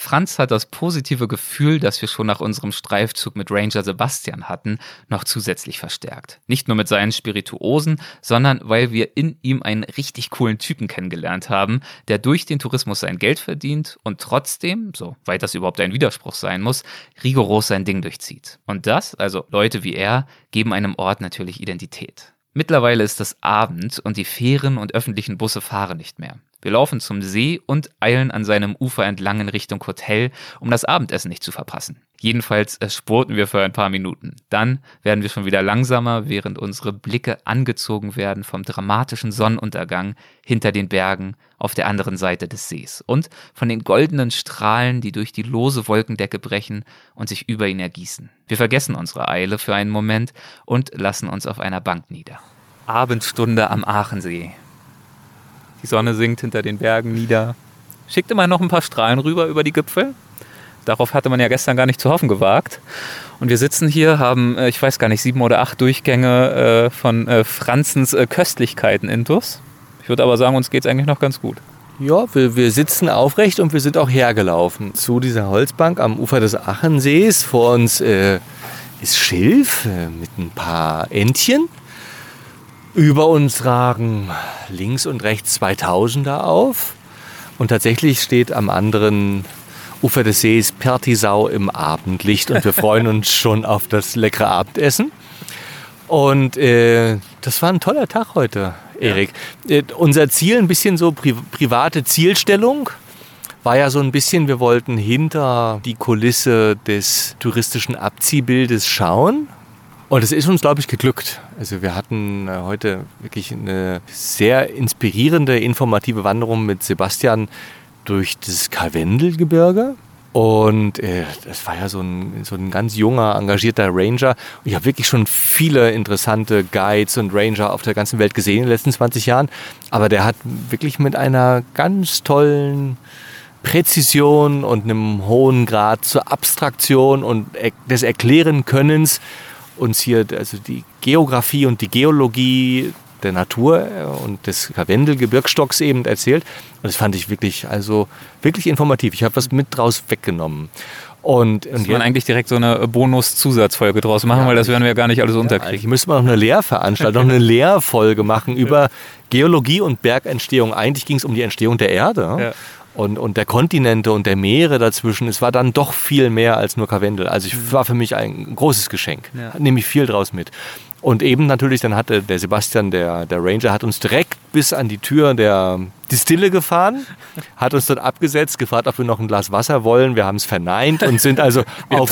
Speaker 1: Franz hat das positive Gefühl, das wir schon nach unserem Streifzug mit Ranger Sebastian hatten, noch zusätzlich verstärkt. Nicht nur mit seinen Spirituosen, sondern weil wir in ihm einen richtig coolen Typen kennengelernt haben, der durch den Tourismus sein Geld verdient und trotzdem, so weit das überhaupt ein Widerspruch sein muss, rigoros sein Ding durchzieht. Und das, also Leute wie er, geben einem Ort natürlich Identität. Mittlerweile ist es Abend und die Fähren und öffentlichen Busse fahren nicht mehr. Wir laufen zum See und eilen an seinem Ufer entlang in Richtung Hotel, um das Abendessen nicht zu verpassen. Jedenfalls äh, spurten wir für ein paar Minuten. Dann werden wir schon wieder langsamer, während unsere Blicke angezogen werden vom dramatischen Sonnenuntergang hinter den Bergen auf der anderen Seite des Sees und von den goldenen Strahlen, die durch die lose Wolkendecke brechen und sich über ihn ergießen. Wir vergessen unsere Eile für einen Moment und lassen uns auf einer Bank nieder. Abendstunde am Aachensee. Die Sonne sinkt hinter den Bergen nieder. Schickt immer noch ein paar Strahlen rüber über die Gipfel. Darauf hatte man ja gestern gar nicht zu hoffen gewagt. Und wir sitzen hier, haben, äh, ich weiß gar nicht, sieben oder acht Durchgänge äh, von äh, Franzens Köstlichkeiten intus. Ich würde aber sagen, uns geht es eigentlich noch ganz gut.
Speaker 2: Ja, wir, wir sitzen aufrecht und wir sind auch hergelaufen zu dieser Holzbank am Ufer des Achensees. Vor uns äh, ist Schilf äh, mit ein paar Entchen. Über uns ragen links und rechts 2000er auf. Und tatsächlich steht am anderen Ufer des Sees Pertisau im Abendlicht und wir freuen uns schon auf das leckere Abendessen. Und äh, das war ein toller Tag heute, Erik. Ja. Äh, unser Ziel, ein bisschen so pri private Zielstellung, war ja so ein bisschen, wir wollten hinter die Kulisse des touristischen Abziehbildes schauen. Und es ist uns, glaube ich, geglückt. Also wir hatten äh, heute wirklich eine sehr inspirierende, informative Wanderung mit Sebastian durch das Karwendelgebirge. Und äh, das war ja so ein, so ein ganz junger, engagierter Ranger. Und ich habe wirklich schon viele interessante Guides und Ranger auf der ganzen Welt gesehen in den letzten 20 Jahren. Aber der hat wirklich mit einer ganz tollen Präzision und einem hohen Grad zur Abstraktion und des Erklären-Könnens uns hier also die Geografie und die Geologie der Natur äh, und des Karwendelgebirgsstocks eben erzählt. Und das fand ich wirklich, also wirklich informativ. Ich habe was mit draus weggenommen. Und,
Speaker 1: und man eigentlich direkt so eine Bonus-Zusatzfolge draus machen, ja, weil das werden wir ja gar nicht alles unterkriegen.
Speaker 2: Ich müsste mal noch eine Lehrveranstaltung, noch eine Lehrfolge machen über Geologie und Bergentstehung. Eigentlich ging es um die Entstehung der Erde. Ja und, und der Kontinente und der Meere dazwischen, es war dann doch viel mehr als nur Karwendel. Also es mhm. war für mich ein großes Geschenk. Ja. Nehme ich viel draus mit. Und eben natürlich, dann hatte der Sebastian, der, der Ranger, hat uns direkt bis an die Tür der Distille gefahren, hat uns dort abgesetzt, gefragt, ob wir noch ein Glas Wasser wollen. Wir haben es verneint und sind also auf,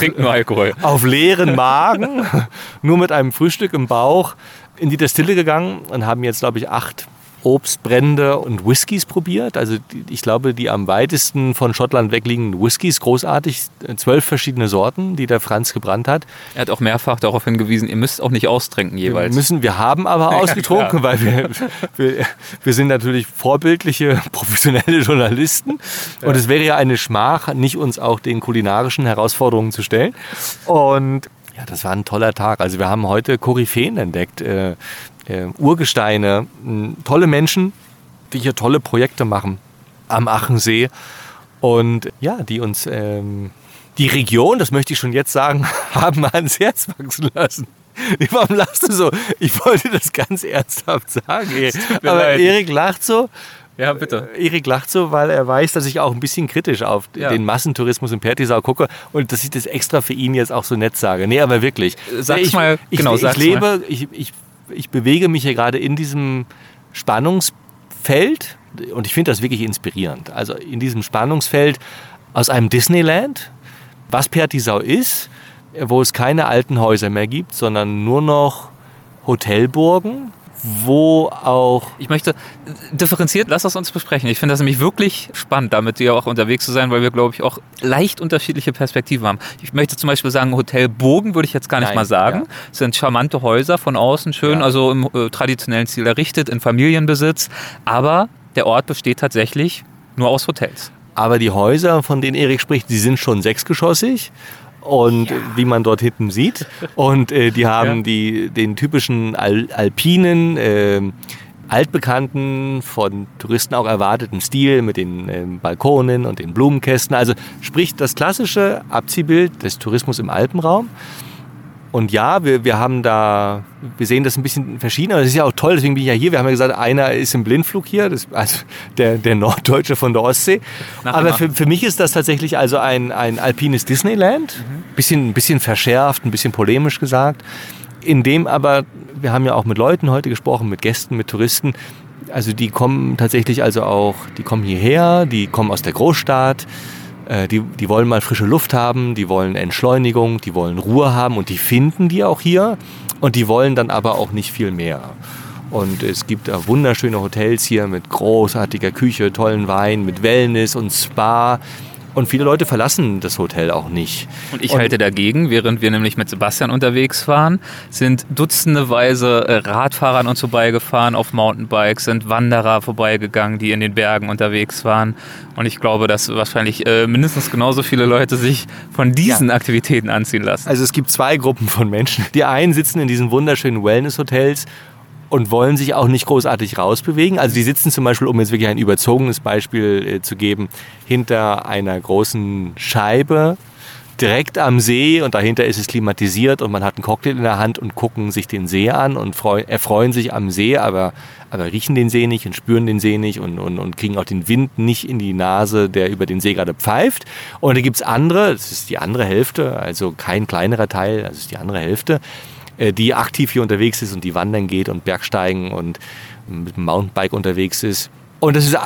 Speaker 2: auf leeren Magen, nur mit einem Frühstück im Bauch, in die Distille gegangen und haben jetzt, glaube ich, acht Obstbrände und Whiskys probiert. Also ich glaube, die am weitesten von Schottland wegliegenden Whiskys, großartig, zwölf verschiedene Sorten, die der Franz gebrannt hat.
Speaker 1: Er hat auch mehrfach darauf hingewiesen, ihr müsst auch nicht austrinken jeweils.
Speaker 2: Wir müssen, wir haben aber ausgetrunken, ja, weil wir, wir, wir, sind natürlich vorbildliche, professionelle Journalisten. Ja. Und es wäre ja eine Schmach, nicht uns auch den kulinarischen Herausforderungen zu stellen. Und ja, das war ein toller Tag. Also wir haben heute Koryphäen entdeckt. Äh, Urgesteine, tolle Menschen, die hier tolle Projekte machen am Achensee und ja, die uns ähm, die Region, das möchte ich schon jetzt sagen, haben ans Herz wachsen lassen. Warum lachst du so? Ich wollte das ganz ernsthaft sagen. Aber leid. Erik lacht so.
Speaker 1: Ja, bitte.
Speaker 2: Äh, Erik lacht so, weil er weiß, dass ich auch ein bisschen kritisch auf ja. den Massentourismus in Pertisau gucke und dass ich das extra für ihn jetzt auch so nett sage. Nee, aber wirklich.
Speaker 1: Sag's
Speaker 2: ich,
Speaker 1: mal,
Speaker 2: ich,
Speaker 1: genau,
Speaker 2: ich, ich lebe, mal. Ich, ich ich bewege mich hier gerade in diesem Spannungsfeld und ich finde das wirklich inspirierend. Also in diesem Spannungsfeld aus einem Disneyland, was Pertisau ist, wo es keine alten Häuser mehr gibt, sondern nur noch Hotelburgen, wo auch.
Speaker 1: Ich möchte differenziert, lass das uns besprechen. Ich finde das nämlich wirklich spannend, damit hier auch unterwegs zu sein, weil wir, glaube ich, auch leicht unterschiedliche Perspektiven haben. Ich möchte zum Beispiel sagen, Hotel Bogen würde ich jetzt gar nicht Nein, mal sagen. Ja. Es sind charmante Häuser von außen, schön, ja. also im äh, traditionellen Stil errichtet, in Familienbesitz. Aber der Ort besteht tatsächlich nur aus Hotels.
Speaker 2: Aber die Häuser, von denen Erik spricht, die sind schon sechsgeschossig und ja. wie man dort hinten sieht. Und äh, die haben ja. die, den typischen Al alpinen, äh, altbekannten, von Touristen auch erwarteten Stil mit den äh, Balkonen und den Blumenkästen. Also sprich das klassische Abziehbild des Tourismus im Alpenraum. Und ja, wir, wir haben da, wir sehen das ein bisschen verschieden, aber das ist ja auch toll, deswegen bin ich ja hier. Wir haben ja gesagt, einer ist im Blindflug hier, das, also der, der Norddeutsche von der Ostsee.
Speaker 1: Nach
Speaker 2: aber für, für mich ist das tatsächlich also ein, ein alpines Disneyland. Bisschen, ein bisschen verschärft, ein bisschen polemisch gesagt. In dem aber, wir haben ja auch mit Leuten heute gesprochen, mit Gästen, mit Touristen. Also die kommen tatsächlich also auch, die kommen hierher, die kommen aus der Großstadt. Äh, Die, die wollen mal frische Luft haben, die wollen Entschleunigung, die wollen Ruhe haben und die finden die auch hier und die wollen dann aber auch nicht viel mehr. Und es gibt wunderschöne Hotels hier mit großartiger Küche, tollen Wein, mit Wellness und Spa. Und viele Leute verlassen das Hotel auch nicht.
Speaker 1: Und ich halte dagegen, während wir nämlich mit Sebastian unterwegs waren, sind dutzendeweise äh, Radfahrer an uns vorbeigefahren auf Mountainbikes, sind Wanderer vorbeigegangen, die in den Bergen unterwegs waren. Und ich glaube, dass wahrscheinlich äh, mindestens genauso viele Leute sich von diesen Aktivitäten anziehen lassen.
Speaker 2: Also es gibt zwei Gruppen von Menschen. Die einen sitzen in diesen wunderschönen Wellness-Hotels und wollen sich auch nicht großartig rausbewegen. Also die sitzen zum Beispiel, um jetzt wirklich ein überzogenes Beispiel äh, zu geben, hinter einer großen Scheibe direkt am See und dahinter ist es klimatisiert und man hat einen Cocktail in der Hand und gucken sich den See an und freu, erfreuen sich am See, aber, aber riechen den See nicht und spüren den See nicht und, und, und kriegen auch den Wind nicht in die Nase, der über den See gerade pfeift. Und da gibt es andere, das ist die andere Hälfte, also kein kleinerer Teil, das ist die andere Hälfte, die aktiv hier unterwegs ist und die wandern geht und Bergsteigen und mit dem Mountainbike unterwegs ist. Und das ist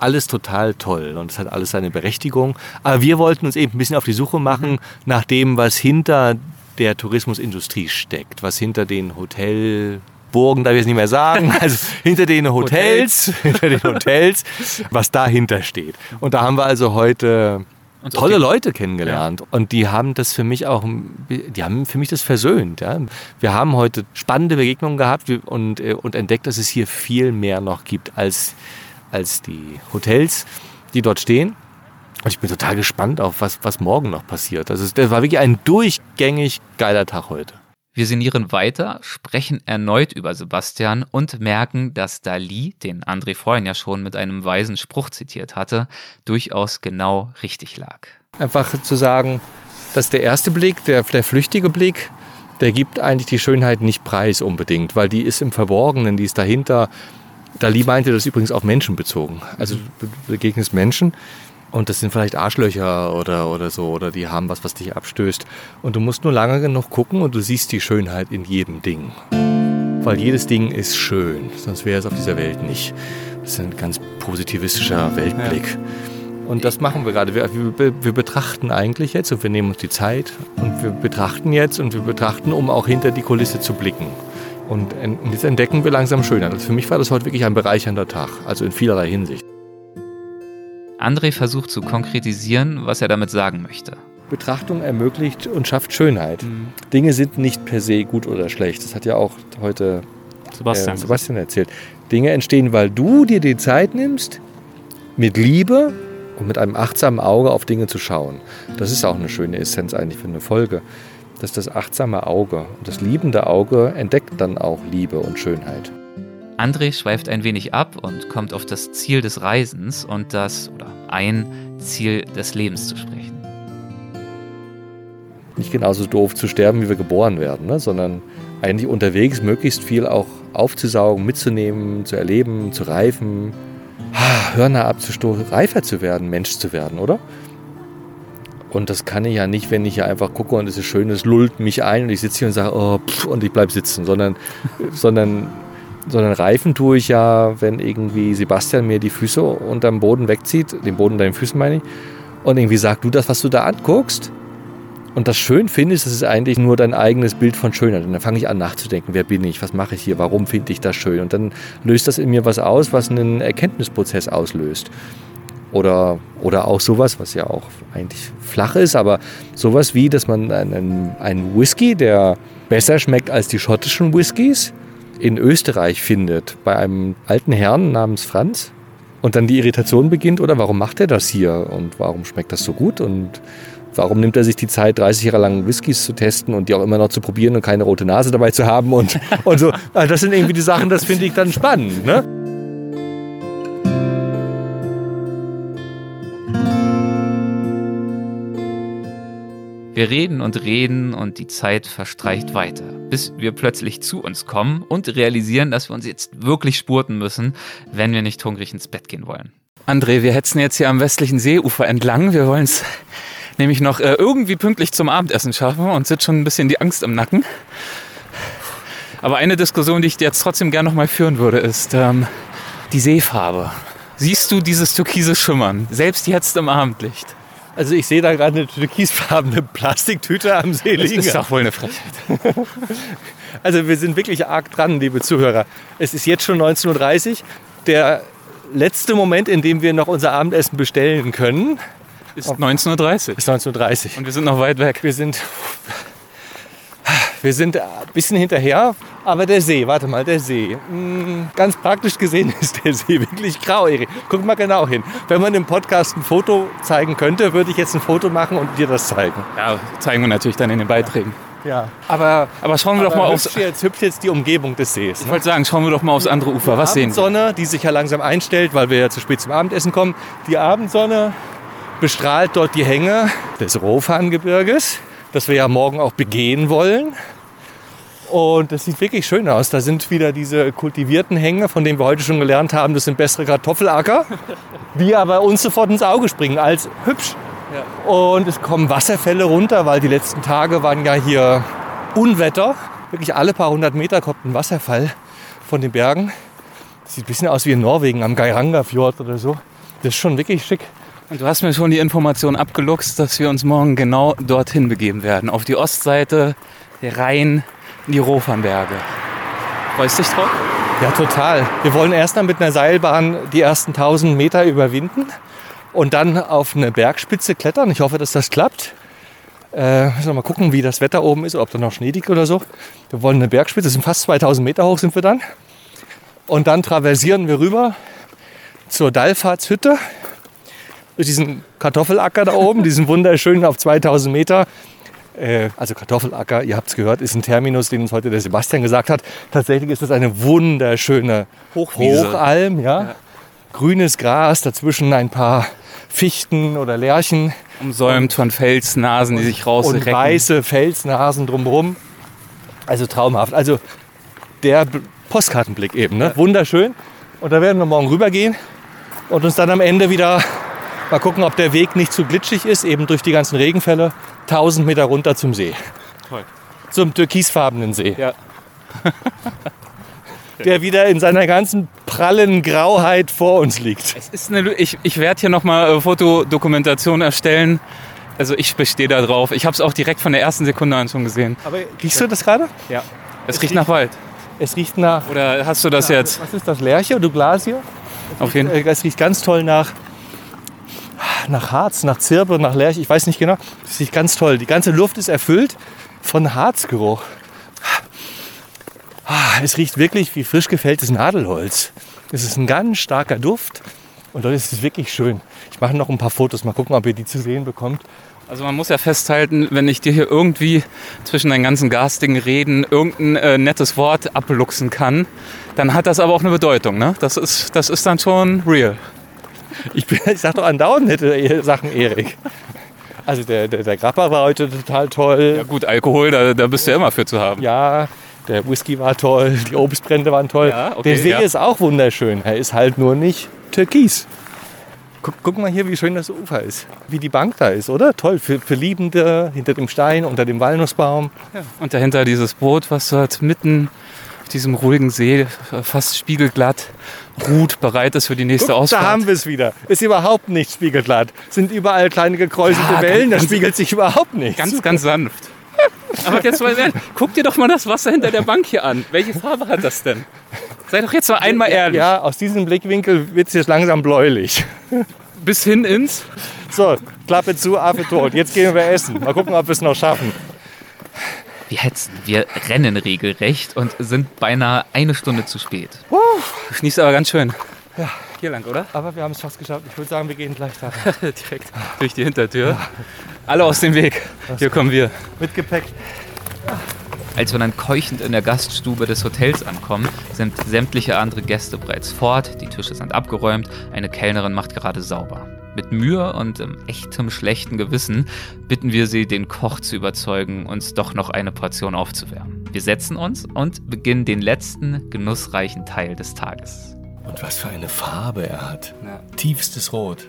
Speaker 2: alles total toll und es hat alles seine Berechtigung. Aber wir wollten uns eben ein bisschen auf die Suche machen nach dem, was hinter der Tourismusindustrie steckt, was hinter den Hotelburgen, darf ich jetzt nicht mehr sagen, also hinter den Hotels, hinter den Hotels, was dahinter steht. Und da haben wir also heute
Speaker 1: Auf
Speaker 2: tolle
Speaker 1: die-
Speaker 2: Leute kennengelernt und die haben das für mich auch, die haben für mich das versöhnt. Ja. Wir haben heute spannende Begegnungen gehabt und, äh, und entdeckt, dass es hier viel mehr noch gibt als, als die Hotels, die dort stehen. Und ich bin total gespannt auf, was, was morgen noch passiert. Also es- das war wirklich ein durchgängig geiler Tag heute.
Speaker 1: Wir sinnieren weiter, sprechen erneut über Sebastian und merken, dass Dali, den André vorhin ja schon mit einem weisen Spruch zitiert hatte, durchaus genau richtig lag.
Speaker 2: Einfach zu sagen, dass der erste Blick, der, der flüchtige Blick, der gibt eigentlich die Schönheit nicht preis unbedingt, weil die ist im Verborgenen, die ist dahinter. Dali meinte das übrigens auf Menschen bezogen. Also du begegnest Menschen und das sind vielleicht Arschlöcher oder, oder so, oder die haben was, was dich abstößt. Und du musst nur lange genug gucken und du siehst die Schönheit in jedem Ding. Weil jedes Ding ist schön, sonst wäre es auf dieser Welt nicht. Das ist ein ganz positivistischer Weltblick. Und das machen wir gerade. Wir, wir, wir betrachten eigentlich jetzt und wir nehmen uns die Zeit und wir betrachten jetzt und wir betrachten, um auch hinter die Kulisse zu blicken. Und jetzt entdecken wir langsam Schönheit. Also für mich war das heute wirklich ein bereichernder Tag, also in vielerlei Hinsicht.
Speaker 1: André versucht zu konkretisieren, was er damit sagen möchte.
Speaker 2: Betrachtung ermöglicht und schafft Schönheit. Dinge sind nicht per se gut oder schlecht. Das hat ja auch heute
Speaker 4: Sebastian.
Speaker 2: äh, Sebastian erzählt. Dinge entstehen, weil du dir die Zeit nimmst, mit Liebe und mit einem achtsamen Auge auf Dinge zu schauen. Das ist auch eine schöne Essenz eigentlich für eine Folge. Dass das achtsame Auge und das liebende Auge entdeckt dann auch Liebe und Schönheit.
Speaker 1: André schweift ein wenig ab und kommt auf das Ziel des Reisens und das, oder ein Ziel des Lebens zu sprechen.
Speaker 2: nicht genauso doof zu sterben, wie wir geboren werden, ne? sondern eigentlich unterwegs möglichst viel auch aufzusaugen, mitzunehmen, zu erleben, zu reifen, Hörner abzustoßen, reifer zu werden, Mensch zu werden, oder? Und das kann ich ja nicht, wenn ich ja einfach gucke und es ist schön, es lullt mich ein und ich sitze hier und sage, oh, pff, und ich bleibe sitzen, sondern, sondern, sondern reifen tue ich ja, wenn irgendwie Sebastian mir die Füße unterm Boden wegzieht, den Boden unter den Füßen meine ich, und irgendwie sagt, du das, was du da anguckst, und das schön findest, das ist eigentlich nur dein eigenes Bild von Schönheit. Und dann fange ich an nachzudenken, wer bin ich, was mache ich hier, warum finde ich das schön? Und dann löst das in mir was aus, was einen Erkenntnisprozess auslöst. Oder, oder auch sowas, was ja auch eigentlich flach ist, aber sowas wie, dass man einen, einen Whisky, der besser schmeckt als die schottischen Whiskys, in Österreich findet, bei einem alten Herrn namens Franz. Und dann die Irritation beginnt, oder warum macht er das hier? Und warum schmeckt das so gut? Und warum nimmt er sich die Zeit, 30 Jahre lang Whiskys zu testen und die auch immer noch zu probieren und keine rote Nase dabei zu haben und, und so. Also das sind irgendwie die Sachen, das finde ich dann spannend. Ne?
Speaker 12: Wir reden und reden und die Zeit verstreicht weiter, bis wir plötzlich zu uns kommen und realisieren, dass wir uns jetzt wirklich spurten müssen, wenn wir nicht hungrig ins Bett gehen wollen.
Speaker 1: André, wir hetzen jetzt hier am westlichen Seeufer entlang. Wir wollen es nämlich noch äh, irgendwie pünktlich zum Abendessen schaffen und sind schon ein bisschen die Angst im Nacken. Aber eine Diskussion, die ich jetzt trotzdem gerne noch mal führen würde, ist ähm, die Seefarbe. Siehst du dieses türkise Schimmern, selbst jetzt im Abendlicht?
Speaker 2: Also ich sehe da gerade eine türkisfarbene Plastiktüte am See liegen.
Speaker 1: Das ist doch wohl eine Frechheit.
Speaker 2: also wir sind wirklich arg dran, liebe Zuhörer. Es ist jetzt schon 19.30 Uhr. Der letzte Moment, in dem wir noch unser Abendessen bestellen können,
Speaker 1: ist 19.30
Speaker 2: Uhr. Ist 19.30 Uhr.
Speaker 1: Und wir sind noch weit weg.
Speaker 2: Wir sind wir sind ein bisschen hinterher, aber der See, warte mal, der See. Hm, ganz praktisch gesehen ist der See wirklich grau, Erik. Guck mal genau hin. Wenn man im Podcast ein Foto zeigen könnte, würde ich jetzt ein Foto machen und dir das zeigen.
Speaker 1: Ja, zeigen wir natürlich dann in den Beiträgen.
Speaker 2: Ja, aber,
Speaker 1: aber schauen wir
Speaker 2: aber
Speaker 1: doch mal aufs.
Speaker 2: jetzt, hübsch jetzt die Umgebung des Sees.
Speaker 1: Ich wollte sagen, schauen wir doch mal aufs andere Ufer. Was sehen wir?
Speaker 2: Abendsonne, die sich ja langsam einstellt, weil wir ja zu spät zum Abendessen kommen. Die Abendsonne bestrahlt dort die Hänge des Rofangebirges, das wir ja morgen auch begehen wollen. Und das sieht wirklich schön aus. Da sind wieder diese kultivierten Hänge, von denen wir heute schon gelernt haben, das sind bessere Kartoffelacker, die aber uns sofort ins Auge springen als hübsch. Und es kommen Wasserfälle runter, weil die letzten Tage waren ja hier Unwetter. Wirklich alle paar hundert Meter kommt ein Wasserfall von den Bergen. Das sieht ein bisschen aus wie in Norwegen am Geiranger-Fjord oder so. Das ist schon wirklich schick.
Speaker 1: Und du hast mir schon die Information abgeluchst, dass wir uns morgen genau dorthin begeben werden. Auf die Ostseite, der Rhein, in die Rofanberge. Freust dich drauf?
Speaker 2: Ja, total. Wir wollen erst mal mit einer Seilbahn die ersten 1000 Meter überwinden und dann auf eine Bergspitze klettern. Ich hoffe, dass das klappt. Äh, müssen wir mal gucken, wie das Wetter oben ist, ob da noch Schnee liegt oder so. Wir wollen eine Bergspitze, sind fast 2000 Meter hoch sind wir dann. Und dann traversieren wir rüber zur Dallfahrtshütte. Durch diesen Kartoffelacker da oben, diesen wunderschönen auf 2000 Meter. Äh, also Kartoffelacker, ihr habt es gehört, ist ein Terminus, den uns heute der Sebastian gesagt hat. Tatsächlich ist das eine wunderschöne
Speaker 1: Hochwiese.
Speaker 2: Hochalm, ja. Grünes Gras, dazwischen ein paar Fichten oder Lärchen.
Speaker 1: Umsäumt von Felsnasen, die sich
Speaker 2: Und
Speaker 1: rausrecken.
Speaker 2: weiße Felsnasen drumherum. Also traumhaft. Also der Postkartenblick eben, ne? wunderschön. Und da werden wir morgen rübergehen und uns dann am Ende wieder mal gucken, ob der Weg nicht zu glitschig ist, eben durch die ganzen Regenfälle, 1000 Meter runter zum See.
Speaker 1: Toll.
Speaker 2: Zum türkisfarbenen See.
Speaker 1: Ja.
Speaker 2: Der wieder in seiner ganzen prallen Grauheit vor uns liegt.
Speaker 1: Es ist eine, Lü- ich ich werde hier nochmal Fotodokumentation erstellen. Also ich bestehe da drauf. Ich habe es auch direkt von der ersten Sekunde an schon gesehen.
Speaker 2: Aber riechst du das gerade?
Speaker 1: Ja. Es riecht nach Wald.
Speaker 2: Es riecht nach.
Speaker 1: Oder hast du das jetzt?
Speaker 2: Was ist das? Lerche oder Glacier?
Speaker 1: Auf jeden
Speaker 2: Äh, Es riecht ganz toll nach, nach Harz, nach Zirbe, nach Lerche. Ich weiß nicht genau. Es riecht ganz toll. Die ganze Luft ist erfüllt von Harzgeruch. Ah, Es riecht wirklich wie frisch gefälltes Nadelholz. Es ist ein ganz starker Duft und dort ist es wirklich schön. Ich mache noch ein paar Fotos, mal gucken, ob ihr die zu sehen bekommt.
Speaker 1: Also man muss ja festhalten, wenn ich dir hier irgendwie zwischen deinen ganzen garstigen Reden irgendein äh, nettes Wort abluchsen kann, dann hat das aber auch eine Bedeutung. Ne? Das, ist, das ist dann schon real.
Speaker 2: Ich, bin, ich sag doch andauernd nette Sachen, Erik. Also der, der, der Grappa war heute total toll.
Speaker 1: Ja gut, Alkohol, da, da bist du ja immer für zu haben.
Speaker 2: Ja, der Whisky war toll, die Obstbrände waren toll.
Speaker 1: Ja, okay,
Speaker 2: der See
Speaker 1: ja.
Speaker 2: ist auch wunderschön. Er ist halt nur nicht türkis. Guck, guck mal hier, wie schön das Ufer ist. Wie die Bank da ist, oder? Toll, für, für Liebende, hinter dem Stein, unter dem Walnussbaum.
Speaker 1: Und dahinter dieses Boot, was dort mitten auf diesem ruhigen See, äh, fast spiegelglatt, ruht, bereit ist für die nächste
Speaker 2: Guck,
Speaker 1: Ausfahrt.
Speaker 2: da haben wir es wieder. Ist überhaupt nicht spiegelglatt. Sind überall kleine gekräuselte
Speaker 1: Ja,
Speaker 2: Wellen, da spiegelt sich überhaupt nichts.
Speaker 1: Ganz, ganz sanft. Aber jetzt mal ehrlich, guck dir doch mal das Wasser hinter der Bank hier an. Welche Farbe hat das denn? Sei doch jetzt mal einmal ehrlich.
Speaker 2: Ja, aus diesem Blickwinkel wird es jetzt langsam bläulich.
Speaker 1: Bis hin ins.
Speaker 2: So, Klappe zu, Affe tot. Jetzt gehen wir essen. Mal gucken, ob wir es noch schaffen.
Speaker 12: Wir hetzen, wir rennen regelrecht und sind beinahe eine Stunde zu spät.
Speaker 1: Du schniefst aber ganz schön.
Speaker 2: Ja.
Speaker 1: Hier lang, oder?
Speaker 2: Aber wir haben es fast geschafft. Ich würde sagen, wir gehen gleich da.
Speaker 1: Direkt durch die Hintertür.
Speaker 4: Alle aus dem Weg. Hier kommen wir.
Speaker 2: Mit Gepäck.
Speaker 1: Als wir dann keuchend in der Gaststube des Hotels ankommen, sind sämtliche andere Gäste bereits fort, die Tische sind abgeräumt, eine Kellnerin macht gerade sauber. Mit Mühe und ähm, echtem schlechten Gewissen bitten wir sie, den Koch zu überzeugen, uns doch noch eine Portion aufzuwärmen. Wir setzen uns und beginnen den letzten genussreichen Teil des Tages.
Speaker 2: Und was für eine Farbe er hat. Tiefstes Rot.